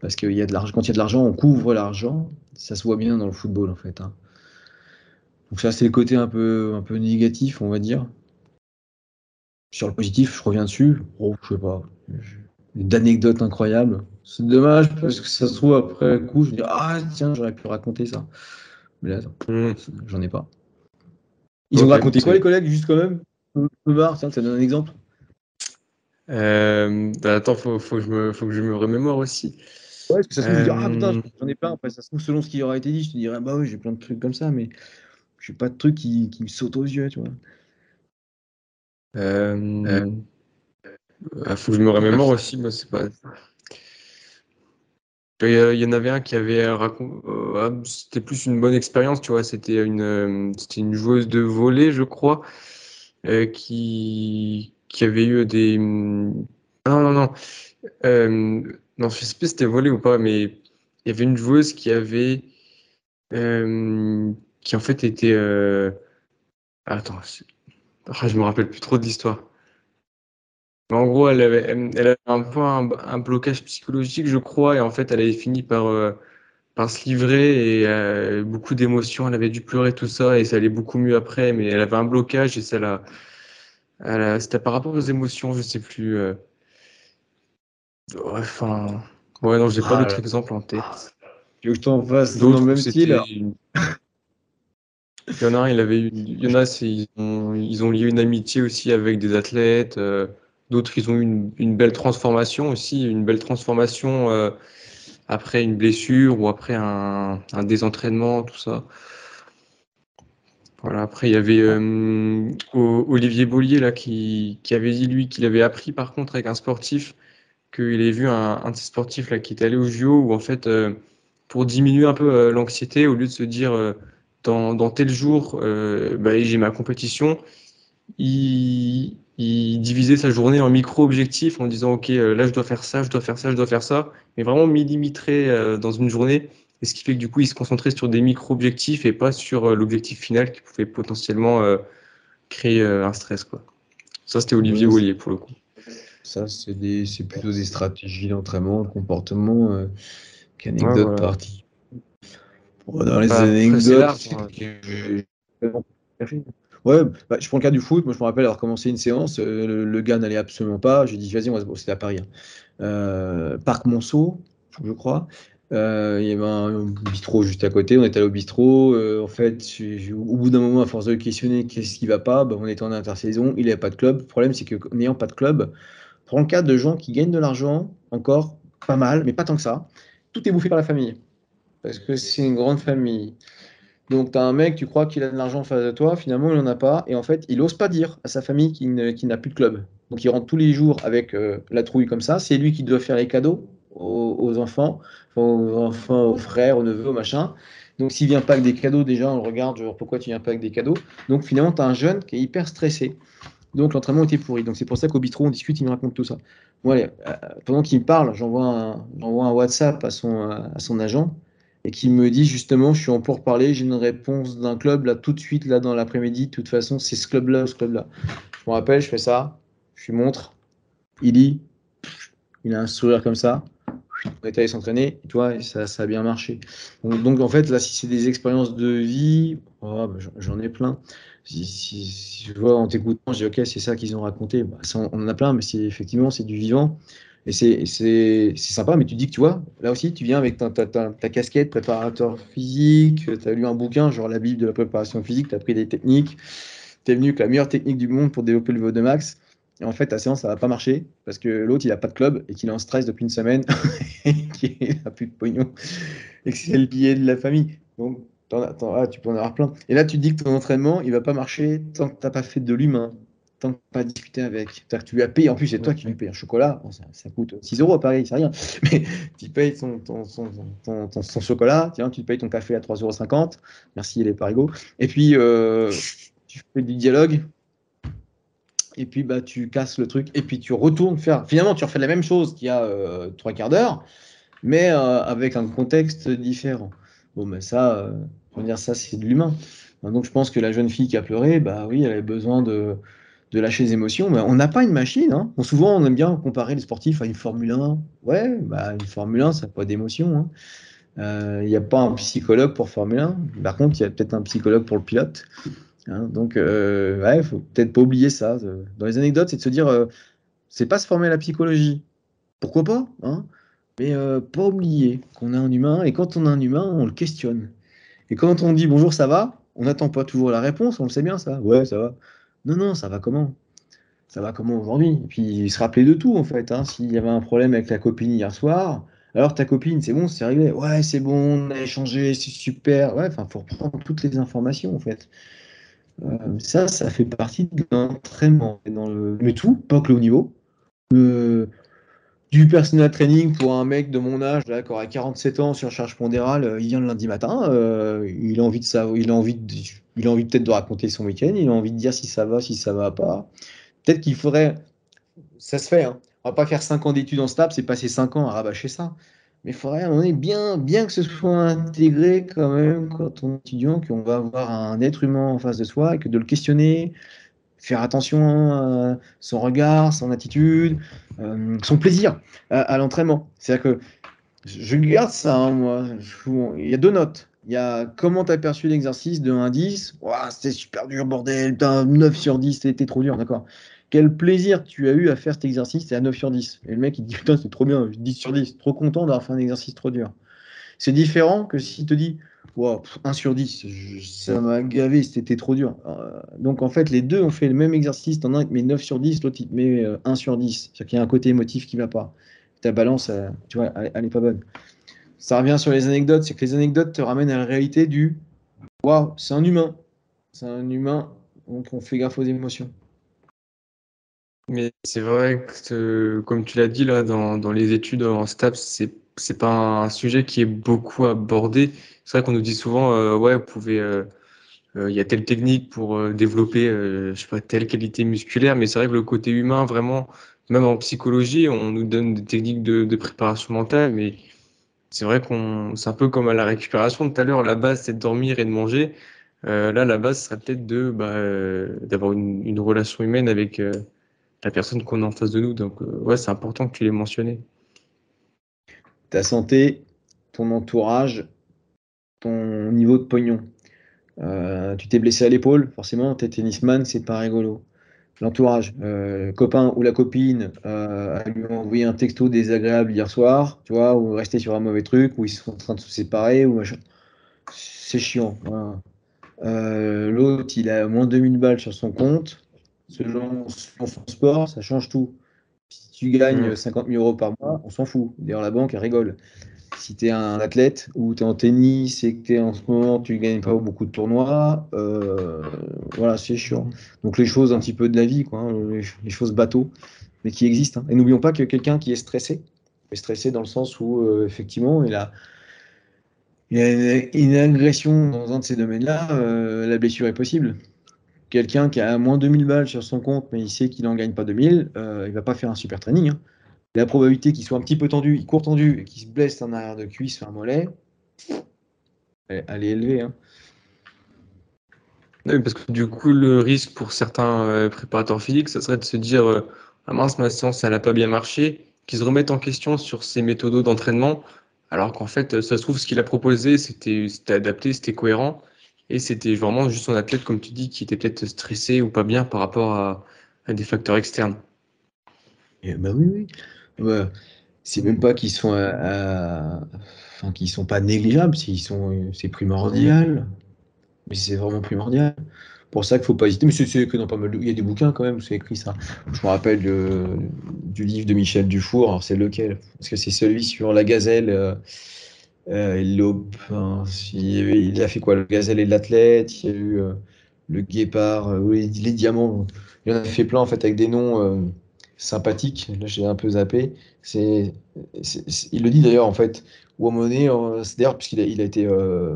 parce qu'il y a de l'argent. Quand il y a de l'argent, on couvre l'argent. Ça se voit bien dans le football, en fait. Hein. Donc ça, c'est le côté un peu, un peu négatif, on va dire. Sur le positif, je reviens dessus. Oh, je sais pas. d'anecdotes incroyables. C'est dommage parce que ça se trouve après coup, je me dis ah tiens j'aurais pu raconter ça. Mais là, mmh. j'en ai pas. Ils ont raconté quoi les collègues juste quand même? Tiens, ça donne un exemple. Euh, bah, attends, faut, faut, que je me, faut que je me remémore aussi. Ouais, parce que ça se trouve, je dis, ah putain, euh. j'en ai plein. Après, ça se trouve, selon ce qui aura été dit, je te dirais, bah oui, j'ai plein de trucs comme ça, mais je n'ai pas de trucs qui, qui me sautent aux yeux, tu vois. Euh, euh, ah, faut que je me remémore aussi, moi, c'est pas. Il y en avait un qui avait raconté. Euh, ah, c'était plus une bonne expérience, tu vois. C'était une, c'était une joueuse de volley, je crois, qui, qui avait eu des. Non, non, non. non, je sais pas si c'était volley ou pas, mais il y avait une joueuse qui avait. Qui en fait était. Attends, ah, je me rappelle plus trop de l'histoire. En gros, elle avait, elle avait un peu un, blocage psychologique, je crois, et en fait, elle avait fini par, euh, par se livrer et euh, beaucoup d'émotions. Elle avait dû pleurer tout ça et ça allait beaucoup mieux après, mais elle avait un blocage et ça l'a. C'était par rapport aux émotions, je sais plus. Euh. Enfin. Ouais, non, j'ai pas ah, d'autres exemples en tête. Tu veux que je t'en fasse dans le même style il y en a un, il y en a, ils ont, lié une amitié aussi avec des athlètes. Euh, d'autres, ils ont eu une, belle transformation aussi, une belle transformation euh, après une blessure ou après un, désentraînement, tout ça. Voilà, après, il y avait euh, Olivier Bollier là, qui, avait dit, lui, qu'il avait appris par contre avec un sportif, qu'il avait vu un, de ces sportifs là, qui était allé au JO où en fait, pour diminuer un peu l'anxiété, au lieu de se dire dans, tel jour, euh, bah, j'ai ma compétition, il, divisait sa journée en micro-objectifs en disant, OK, euh, là, je dois faire ça, je dois faire ça, je dois faire ça, mais vraiment millimétré euh, dans une journée. Et ce qui fait que du coup, il se concentrait sur des micro-objectifs et pas sur l'objectif final qui pouvait potentiellement créer un stress. Quoi. Ça, c'était Olivier Ollier pour le coup. Ça, c'est plutôt des stratégies d'entraînement, de comportement qu'anecdote partie dans les anecdotes. Ouais, bah, je prends le cas du foot. Moi, je me rappelle avoir commencé une séance. Euh, le, gars n'allait absolument pas. J'ai dit, vas-y, on va se C'était à Paris. Hein. Euh, Parc Monceau, je crois. Euh, il y avait un bistrot juste à côté. On était allé au bistrot. en fait, au bout d'un moment, à force de le questionner, qu'est-ce qui va pas bah, On était en intersaison. Il n'avait pas de club. Le problème, c'est que n'ayant pas de club, prends le cas de gens qui gagnent de l'argent, encore pas mal, mais pas tant que ça. Tout est bouffé par la famille parce que c'est une grande famille. Donc, tu as un mec, tu crois qu'il a de l'argent en face de toi, finalement, il n'en a pas. Et en fait, il n'ose pas dire à sa famille qu'il n'a plus de club. Donc, il rentre tous les jours avec euh, la trouille comme ça. C'est lui qui doit faire les cadeaux aux, enfants, aux enfants, aux frères, aux neveux, aux machins. Donc, s'il vient pas avec des cadeaux, déjà, on le regarde, genre, pourquoi tu viens pas avec des cadeaux? Donc, finalement, tu as un jeune qui est hyper stressé. Donc, l'entraînement était pourri. Donc, c'est pour ça qu'au bistrot, on discute, il me raconte tout ça. Bon, euh, pendant qu'il me parle, j'envoie un, WhatsApp à son agent et qui me dit justement, je suis en pourparler, j'ai une réponse d'un club là tout de suite, là dans l'après-midi. De toute façon, c'est ce club-là, ce club-là. Je me rappelle, je fais ça, je lui montre, il dit, il a un sourire comme ça. On est allé s'entraîner, et toi, ça, ça, a bien marché. Donc, en fait, là, si c'est des expériences de vie, oh, bah, j'en ai plein. Si, je vois en t'écoutant, je dis ok, c'est ça qu'ils ont raconté. Bah, on en a plein, mais effectivement, c'est du vivant. Et c'est sympa, mais tu dis que tu vois, là aussi, tu viens avec ta, ta, ta, casquette préparateur physique, tu as lu un bouquin, genre la Bible de la préparation physique, tu as pris des techniques, tu es venu avec la meilleure technique du monde pour développer le VO2 max. Et en fait, ta séance, ça va pas marcher parce que l'autre, il a pas de club et qu'il est en stress depuis une semaine et qu'il a plus de pognon et que c'est le billet de la famille. Donc, ah, tu peux en avoir plein. Et là, tu dis que ton entraînement, il va pas marcher tant que tu n'as pas fait de l'humain, tant que pas discuter avec. Que tu lui as payé, en plus, c'est toi qui lui payes un chocolat. ça, coûte 6 euros à Paris, c'est rien. Mais tu payes ton, ton, chocolat, tiens, tu payes ton café à 3,50 euros. Merci les parigots. Et puis, euh, tu fais du dialogue. Et puis, bah, tu casses le truc. Et puis, tu retournes faire. Finalement, tu refais la même chose qu'il y a euh, trois quarts d'heure, mais euh, avec un contexte différent. Bon, mais ça, on dire ça, c'est de l'humain. Donc, je pense que la jeune fille qui a pleuré, bah oui, elle avait besoin de de lâcher les émotions. On n'a pas une machine. Hein. souvent, on aime bien comparer les sportifs à une Formule 1. Ouais, bah, une Formule 1, ça n'a pas d'émotion. Il hein. n'y euh, a pas un psychologue pour Formule 1. Par contre, il y a peut-être un psychologue pour le pilote. Hein. Donc, euh, ouais, faut peut-être pas oublier ça. Dans les anecdotes, c'est de se dire, euh, c'est pas se former à la psychologie. pourquoi pas hein Mais euh, pas oublier qu'on a un humain, et quand on a un humain, on le questionne. Et quand on dit bonjour, ça va, on n'attend pas toujours la réponse, on le sait bien, ça. Ouais, ça va. Non, non, ça va comment? Ça va comment aujourd'hui? Et puis se rappeler de tout, en fait. Hein. S'il y avait un problème avec la copine hier soir, alors ta copine, c'est bon, c'est réglé. Ouais, c'est bon, on a échangé, c'est super. Ouais, enfin, faut reprendre toutes les informations, en fait. Euh, ça, ça fait partie de l'entraînement. Le... Mais tout, pas que le haut niveau. Du personal training pour un mec de mon âge, là, qui a 47 ans sur charge pondérale, euh, il vient le lundi matin, euh, il a envie de savoir, il a envie de, il a envie peut-être de raconter son week-end, il a envie de dire si ça va, si ça va pas. Peut-être qu'il faudrait, ça se fait, hein. on va pas faire 5 ans d'études en STAPS c'est passer 5 ans à rabâcher ça. Mais il faudrait on bien, bien que ce soit intégré quand même quand on est étudiant, qu'on va avoir un être humain en face de soi et que de le questionner, faire attention à son regard, son attitude, euh, son plaisir à, l'entraînement. C'est-à-dire que je garde ça, hein, moi. il y a deux notes. Il y a comment tu as perçu l'exercice de 1 à 10. c'était super dur, bordel. un 9 sur 10, c'était trop dur, d'accord. Quel plaisir tu as eu à faire cet exercice, c'est à 9 sur 10. Et le mec, il dit Putain, c'est trop bien, 10 sur 10, trop content d'avoir fait un exercice trop dur. C'est différent que s'il te dit wow, 1 sur 10, ça m'a gavé, c'était trop dur. Euh, donc en fait, les deux ont fait le même exercice. T'en as un qui met 9 sur 10, l'autre il te met 1 sur 10. C'est-à-dire qu'il y a un côté émotif qui ne va pas. Ta balance, tu vois, elle n'est pas bonne. Ça revient sur les anecdotes, c'est que les anecdotes te ramènent à la réalité du waouh, c'est un humain. C'est un humain, donc on fait gaffe aux émotions. Mais c'est vrai que, comme tu l'as dit là, dans, dans les études en STAPS, c'est c'est pas un sujet qui est beaucoup abordé. C'est vrai qu'on nous dit souvent, euh, ouais, vous pouvez, euh, euh, il y a telle technique pour développer, je sais pas, telle qualité musculaire, mais c'est vrai que le côté humain, vraiment, même en psychologie, on nous donne des techniques de, préparation mentale, mais c'est vrai qu'on, c'est un peu comme à la récupération tout à l'heure, la base c'est de dormir et de manger. là, la base serait peut-être de, bah, d'avoir une, une, relation humaine avec la personne qu'on a en face de nous. Donc, ouais, c'est important que tu l'aies mentionné ta santé, ton entourage, ton niveau de pognon. Euh, tu t'es blessé à l'épaule, forcément, t'es tennisman, c'est pas rigolo. L'entourage, euh, copain ou la copine euh, a lui envoyé un texto désagréable hier soir, tu vois, ou rester sur un mauvais truc, ou ils sont en train de se séparer, ou C'est chiant. L'autre, il a moins de 2000 balles sur son compte. Selon son sport, ça change tout tu gagnes 50 mm. 000 euros par mois, on s'en fout. D'ailleurs, la banque, elle rigole. Si tu es un athlète ou tu es en tennis et que tu en ce moment, tu gagnes pas beaucoup de tournois, euh, voilà, c'est chiant. Donc, les choses un petit peu de la vie, quoi, hein, les, choses bateaux, mais qui existent. Hein. Et n'oublions pas que quelqu'un qui est stressé, est stressé dans le sens où, euh, effectivement, il a, a une, agression dans un de ces domaines-là, euh, la blessure est possible quelqu'un qui a moins de 2000 balles sur son compte, mais il sait qu'il n'en gagne pas 2000, euh, il va pas faire un super training. Hein. La probabilité qu'il soit un petit peu tendu, il court tendu et qu'il se blesse en arrière de cuisse, un mollet, elle, est élevée. Hein. Oui, parce que du coup, le risque pour certains euh, préparateurs physiques, ça serait de se dire euh, Ah mince, ma séance, elle n'a pas bien marché, qu'ils se remettent en question sur ces méthodes d'entraînement, alors qu'en fait, ça se trouve, ce qu'il a proposé, c'était adapté, c'était cohérent. Et c'était vraiment juste un athlète, comme tu dis, qui était peut-être stressé ou pas bien par rapport à, des facteurs externes. Et bah oui, oui. C'est même pas qu'ils sont, enfin, qu'ils sont pas négligeables, sont, c'est primordial. Mais c'est vraiment primordial. Pour ça qu'il faut pas hésiter. Mais c'est, que dans pas mal Il y a des bouquins quand même où c'est écrit ça. Je me rappelle du livre de Michel Dufour. Alors c'est lequel? Parce que c'est celui sur la gazelle. Euh, euh, il, a fait quoi? Le gazelle et l'athlète, il y a eu euh, le guépard, euh, les, diamants. Il en a fait plein en fait avec des noms sympathiques. Là, j'ai un peu zappé. C'est, il le dit d'ailleurs en fait, ou à un moment donné, c'est d'ailleurs puisqu'il a, il a été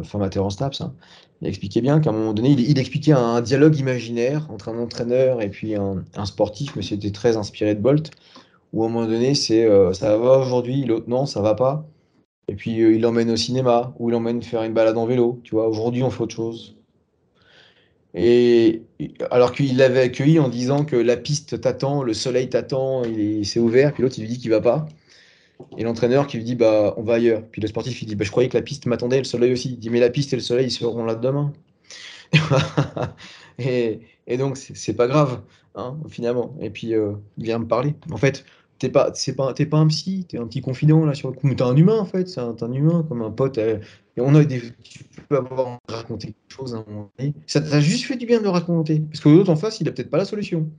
formateur en STAPS, hein, il expliquait bien qu'à un moment donné, il, expliquait un, dialogue imaginaire entre un entraîneur et puis un, sportif, mais c'était très inspiré de Bolt, où à un moment donné, c'est ça va aujourd'hui, l'autre non, ça va pas. Et puis euh, il l'emmène au cinéma ou il l'emmène faire une balade en vélo. Tu vois, aujourd'hui on fait autre chose. Et alors qu'il l'avait accueilli en disant que la piste t'attend, le soleil t'attend, il c'est ouvert, puis l'autre il lui dit qu'il va pas. Et l'entraîneur qui lui dit bah on va ailleurs. Puis le sportif il dit bah je croyais que la piste m'attendait, le soleil aussi. Il dit mais la piste et le soleil ils seront là demain. et, donc c'est pas grave hein, finalement. Et puis euh, il vient me parler. En fait t'es pas, c'est pas, t'es pas un psy, t'es un petit confident là sur le coup. Mais t'es un humain en fait, c'est un, un, humain comme un pote. Et on a des, tu peux avoir raconté quelque chose à un moment donné. Ça t'a juste fait du bien de le raconter, parce que l'autre en face, il a peut-être pas la solution.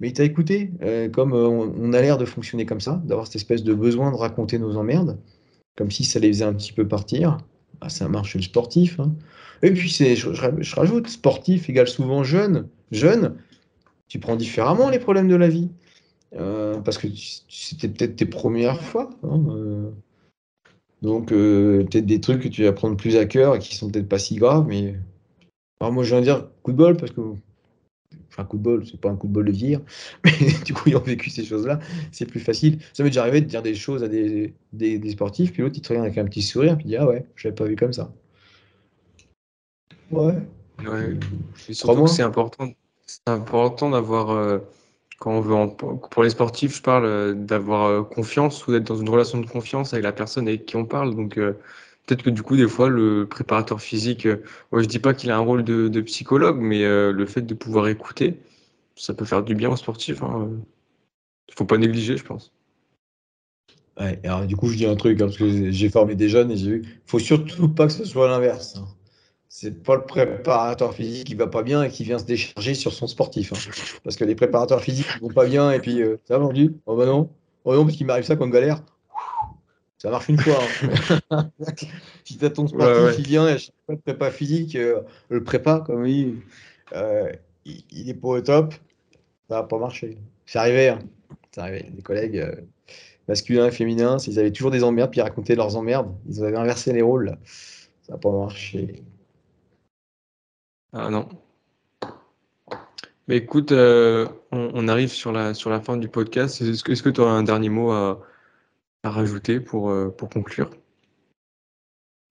Mais il t'a écouté, euh, comme euh, on, a l'air de fonctionner comme ça, d'avoir cette espèce de besoin de raconter nos emmerdes, comme si ça les faisait un petit peu partir. Ah, ça marche le sportif. Hein. Et puis c'est, je, je, rajoute, sportif égale souvent jeune. Jeune, tu prends différemment les problèmes de la vie. Euh, parce que c'était peut-être tes premières fois. Hein. Donc, euh, peut-être des trucs que tu vas prendre plus à cœur et qui sont peut-être pas si graves. Mais Alors, moi, je viens de dire coup de bol parce que. Enfin, coup de bol, c'est pas un coup de bol de vieillir. Mais du coup, ayant vécu ces choses-là, c'est plus facile. Ça m'est déjà arrivé de dire des choses à des, des, des sportifs, puis l'autre, il te regarde avec un petit sourire, puis il dit Ah ouais, je l'avais pas vu comme ça. Ouais. Ouais. surtout que c'est important, c'est important d'avoir quand on veut pour les sportifs, je parle euh, d'avoir euh, confiance ou d'être dans une relation de confiance avec la personne avec qui on parle. Donc euh, peut-être que du coup, des fois, le préparateur physique, moi je dis pas qu'il a un rôle de, psychologue, mais le fait de pouvoir écouter, ça peut faire du bien aux sportifs. Il hein. faut pas négliger, je pense. Alors du coup, je dis un truc, hein, parce que j'ai formé des jeunes et j'ai vu, faut surtout pas que ce soit l'inverse. Hein c'est pas le préparateur physique qui va pas bien et qui vient se décharger sur son sportif. Hein. Parce que les préparateurs physiques qui vont pas bien et puis euh, ça va vendu Oh bah non, oh non, parce qu'il m'arrive ça comme galère. Ça marche une fois. Hein. si t'as ton sportif qui vient et fois le prépa physique, euh, le prépa, comme il, euh, il, est pas au top, ça va pas marcher. C'est arrivé. Hein. C'est arrivé. Des collègues masculins et féminins, s'ils avaient toujours des emmerdes, puis ils racontaient leurs emmerdes, ils avaient inversé les rôles. Ça n'a pas marché. Ah non. Mais écoute, euh, on, arrive sur la, sur la fin du podcast. Est-ce que tu aurais un dernier mot à, rajouter pour, euh, pour conclure?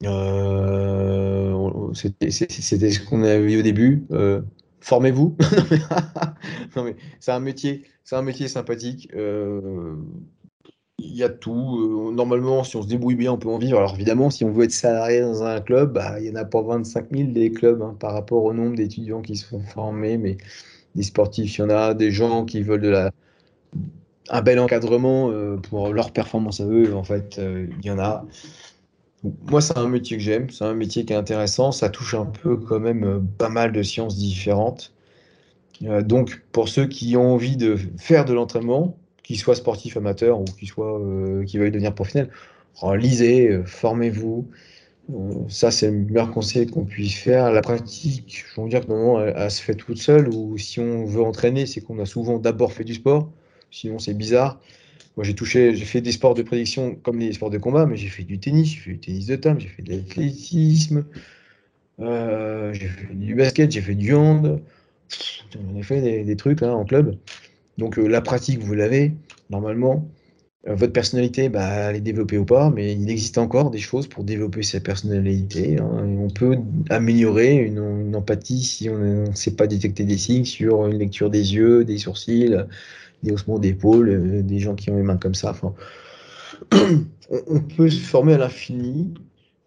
Euh, C'était ce qu'on avait vu au début. Formez-vous. c'est un métier, c'est un métier sympathique il y a tout. Euh, normalement, si on se débrouille bien, on peut en vivre. Alors évidemment, si on veut être salarié dans un club, bah, il y en a pas 25 000 des clubs hein, par rapport au nombre d'étudiants qui se font former. Mais des sportifs, il y en a. Des gens qui veulent un bel encadrement euh, pour leur performance à eux. En fait, euh, il y en a. Moi, c'est un métier que j'aime. C'est un métier qui est intéressant. Ça touche un peu quand même pas mal de sciences différentes. donc, pour ceux qui ont envie de faire de l'entraînement, qu'il soit sportif amateur ou qu'il soit euh, qui veuille devenir professionnel. lisez, euh, formez-vous. Euh, ça, c'est le meilleur conseil qu'on puisse faire. La pratique, je veux dire que normalement, elle, se fait toute seule. Ou si on veut entraîner, c'est qu'on a souvent d'abord fait du sport. Sinon, c'est bizarre. Moi, j'ai touché, j'ai fait des sports de prédiction comme les sports de combat, mais j'ai fait du tennis, j'ai fait du tennis de table, j'ai fait de l'athlétisme, j'ai fait du basket, j'ai fait du hand. J'en ai fait des, des trucs hein, en club. Donc euh, la pratique, vous l'avez, normalement. Euh, votre personnalité, bah, elle est développée ou pas, mais il existe encore des choses pour développer sa personnalité. Hein. on peut améliorer une, empathie si on ne sait pas détecter des signes sur une lecture des yeux, des sourcils, des ossements d'épaule, euh, des gens qui ont les mains comme ça. On peut se former à l'infini.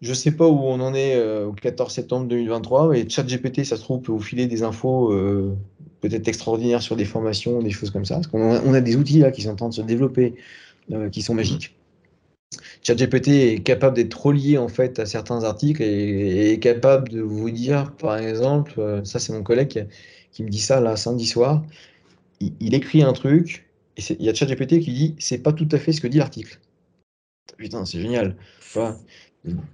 Je ne sais pas où on en est au 14 septembre 2023, mais ChatGPT, ça se trouve, peut vous filer des infos peut-être extraordinaire sur des formations, des choses comme ça. Parce qu'on a, on a des outils là qui sont en train de se développer, euh, qui sont magiques. ChatGPT est capable d'être relié en fait à certains articles et, est capable de vous dire, par exemple, euh, ça c'est mon collègue qui, me dit ça là samedi soir. Il, écrit un truc et il y a ChatGPT qui dit c'est pas tout à fait ce que dit l'article. Putain, c'est génial.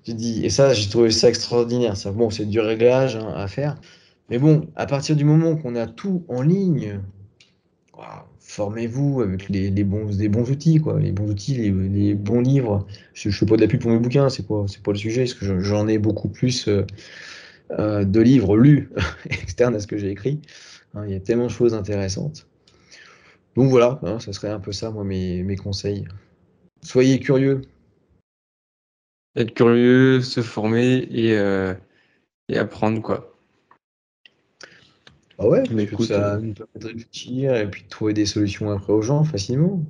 Tu dis, et ça, j'ai trouvé ça extraordinaire. Ça, bon, c'est du réglage hein, à faire, mais bon, à partir du moment qu'on a tout en ligne, formez-vous avec les, bons, bons outils, quoi, les bons outils, les, bons livres. Je ne fais pas de la pub pour mes bouquins, c'est pas, c'est pas le sujet, parce que j'en ai beaucoup plus euh, euh, de livres lus externes à ce que j'ai écrit. Hein, il y a tellement de choses intéressantes. Donc voilà, hein, ça serait un peu ça, moi, mes conseils. Soyez curieux. Être curieux, se former et, euh, et apprendre, quoi. Ah ouais, mais écoute, ça nous permet de réfléchir et puis de trouver des solutions après aux gens facilement.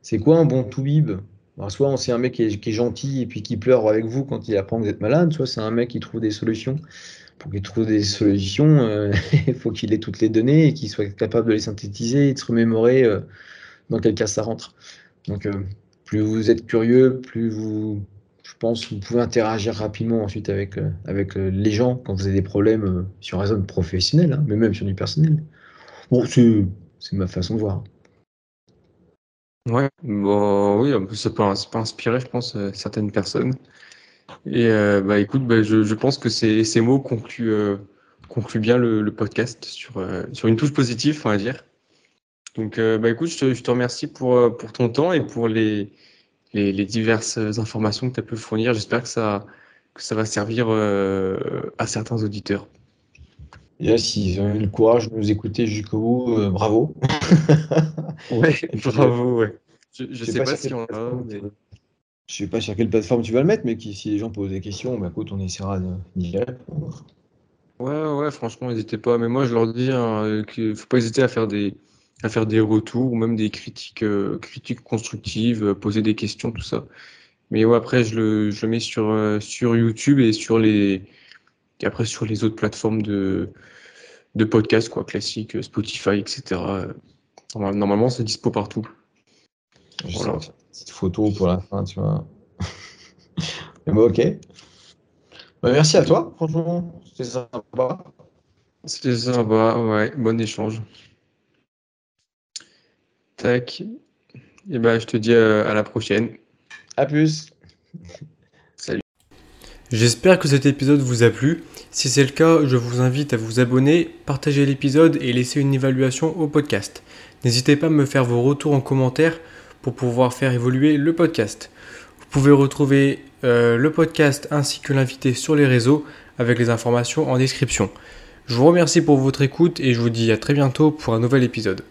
C'est quoi un bon toubib Alors, Soit c'est un mec qui est, gentil et puis qui pleure avec vous quand il apprend que vous êtes malade, soit c'est un mec qui trouve des solutions. Pour qu'il trouve des solutions, euh, il faut qu'il ait toutes les données et qu'il soit capable de les synthétiser et de se remémorer euh, dans quel cas ça rentre. Donc, plus vous êtes curieux, plus vous, pense, vous pouvez interagir rapidement ensuite avec, avec les gens quand vous avez des problèmes sur un zone professionnelle, hein, mais même sur du personnel. Bon, c'est ma façon de voir. Ouais, bon, oui, ça peut, ça peut inspirer, je pense, certaines personnes. Et euh, bah, écoute, bah, je, je, pense que ces, mots concluent, euh, concluent bien le, podcast sur, euh, sur une touche positive, on va dire. Donc, euh, bah, écoute, je te, je te, remercie pour, pour ton temps et pour les, les, les diverses informations que tu as pu fournir. J'espère que ça, que ça va servir à certains auditeurs. Et s'ils ont eu le courage de nous écouter jusqu'au bout, bravo. ouais, bravo, ouais. Je, je sais pas, pas si on a, mais... Je sais pas sur quelle plateforme tu vas le mettre, mais qui, si les gens posent des questions, bah, écoute, on essaiera d'y répondre. Ouais, ouais, franchement, n'hésitez pas. Mais moi, je leur dis hein, qu'il ne faut pas hésiter à faire des, à faire des retours ou même des critiques, euh, critiques constructives, euh, poser des questions, tout ça. Mais ouais, après, je le, je le mets sur, euh, sur YouTube et sur les, et après sur les autres plateformes de, de podcasts, quoi, classiques, Spotify, etc. Normalement, c'est dispo partout. Voilà petite photo pour la fin, tu vois. Mais bon, ok. Bah, merci à toi, franchement, c'était sympa. C'était sympa, ouais, bon échange. Tac. Et ben, je te dis euh, à la prochaine. À plus. Salut. J'espère que cet épisode vous a plu. Si c'est le cas, je vous invite à vous abonner, partager l'épisode et laisser une évaluation au podcast. N'hésitez pas à me faire vos retours en commentaire pour pouvoir faire évoluer le podcast. Vous pouvez retrouver euh, le podcast ainsi que l'invité sur les réseaux avec les informations en description. Je vous remercie pour votre écoute et je vous dis à très bientôt pour un nouvel épisode.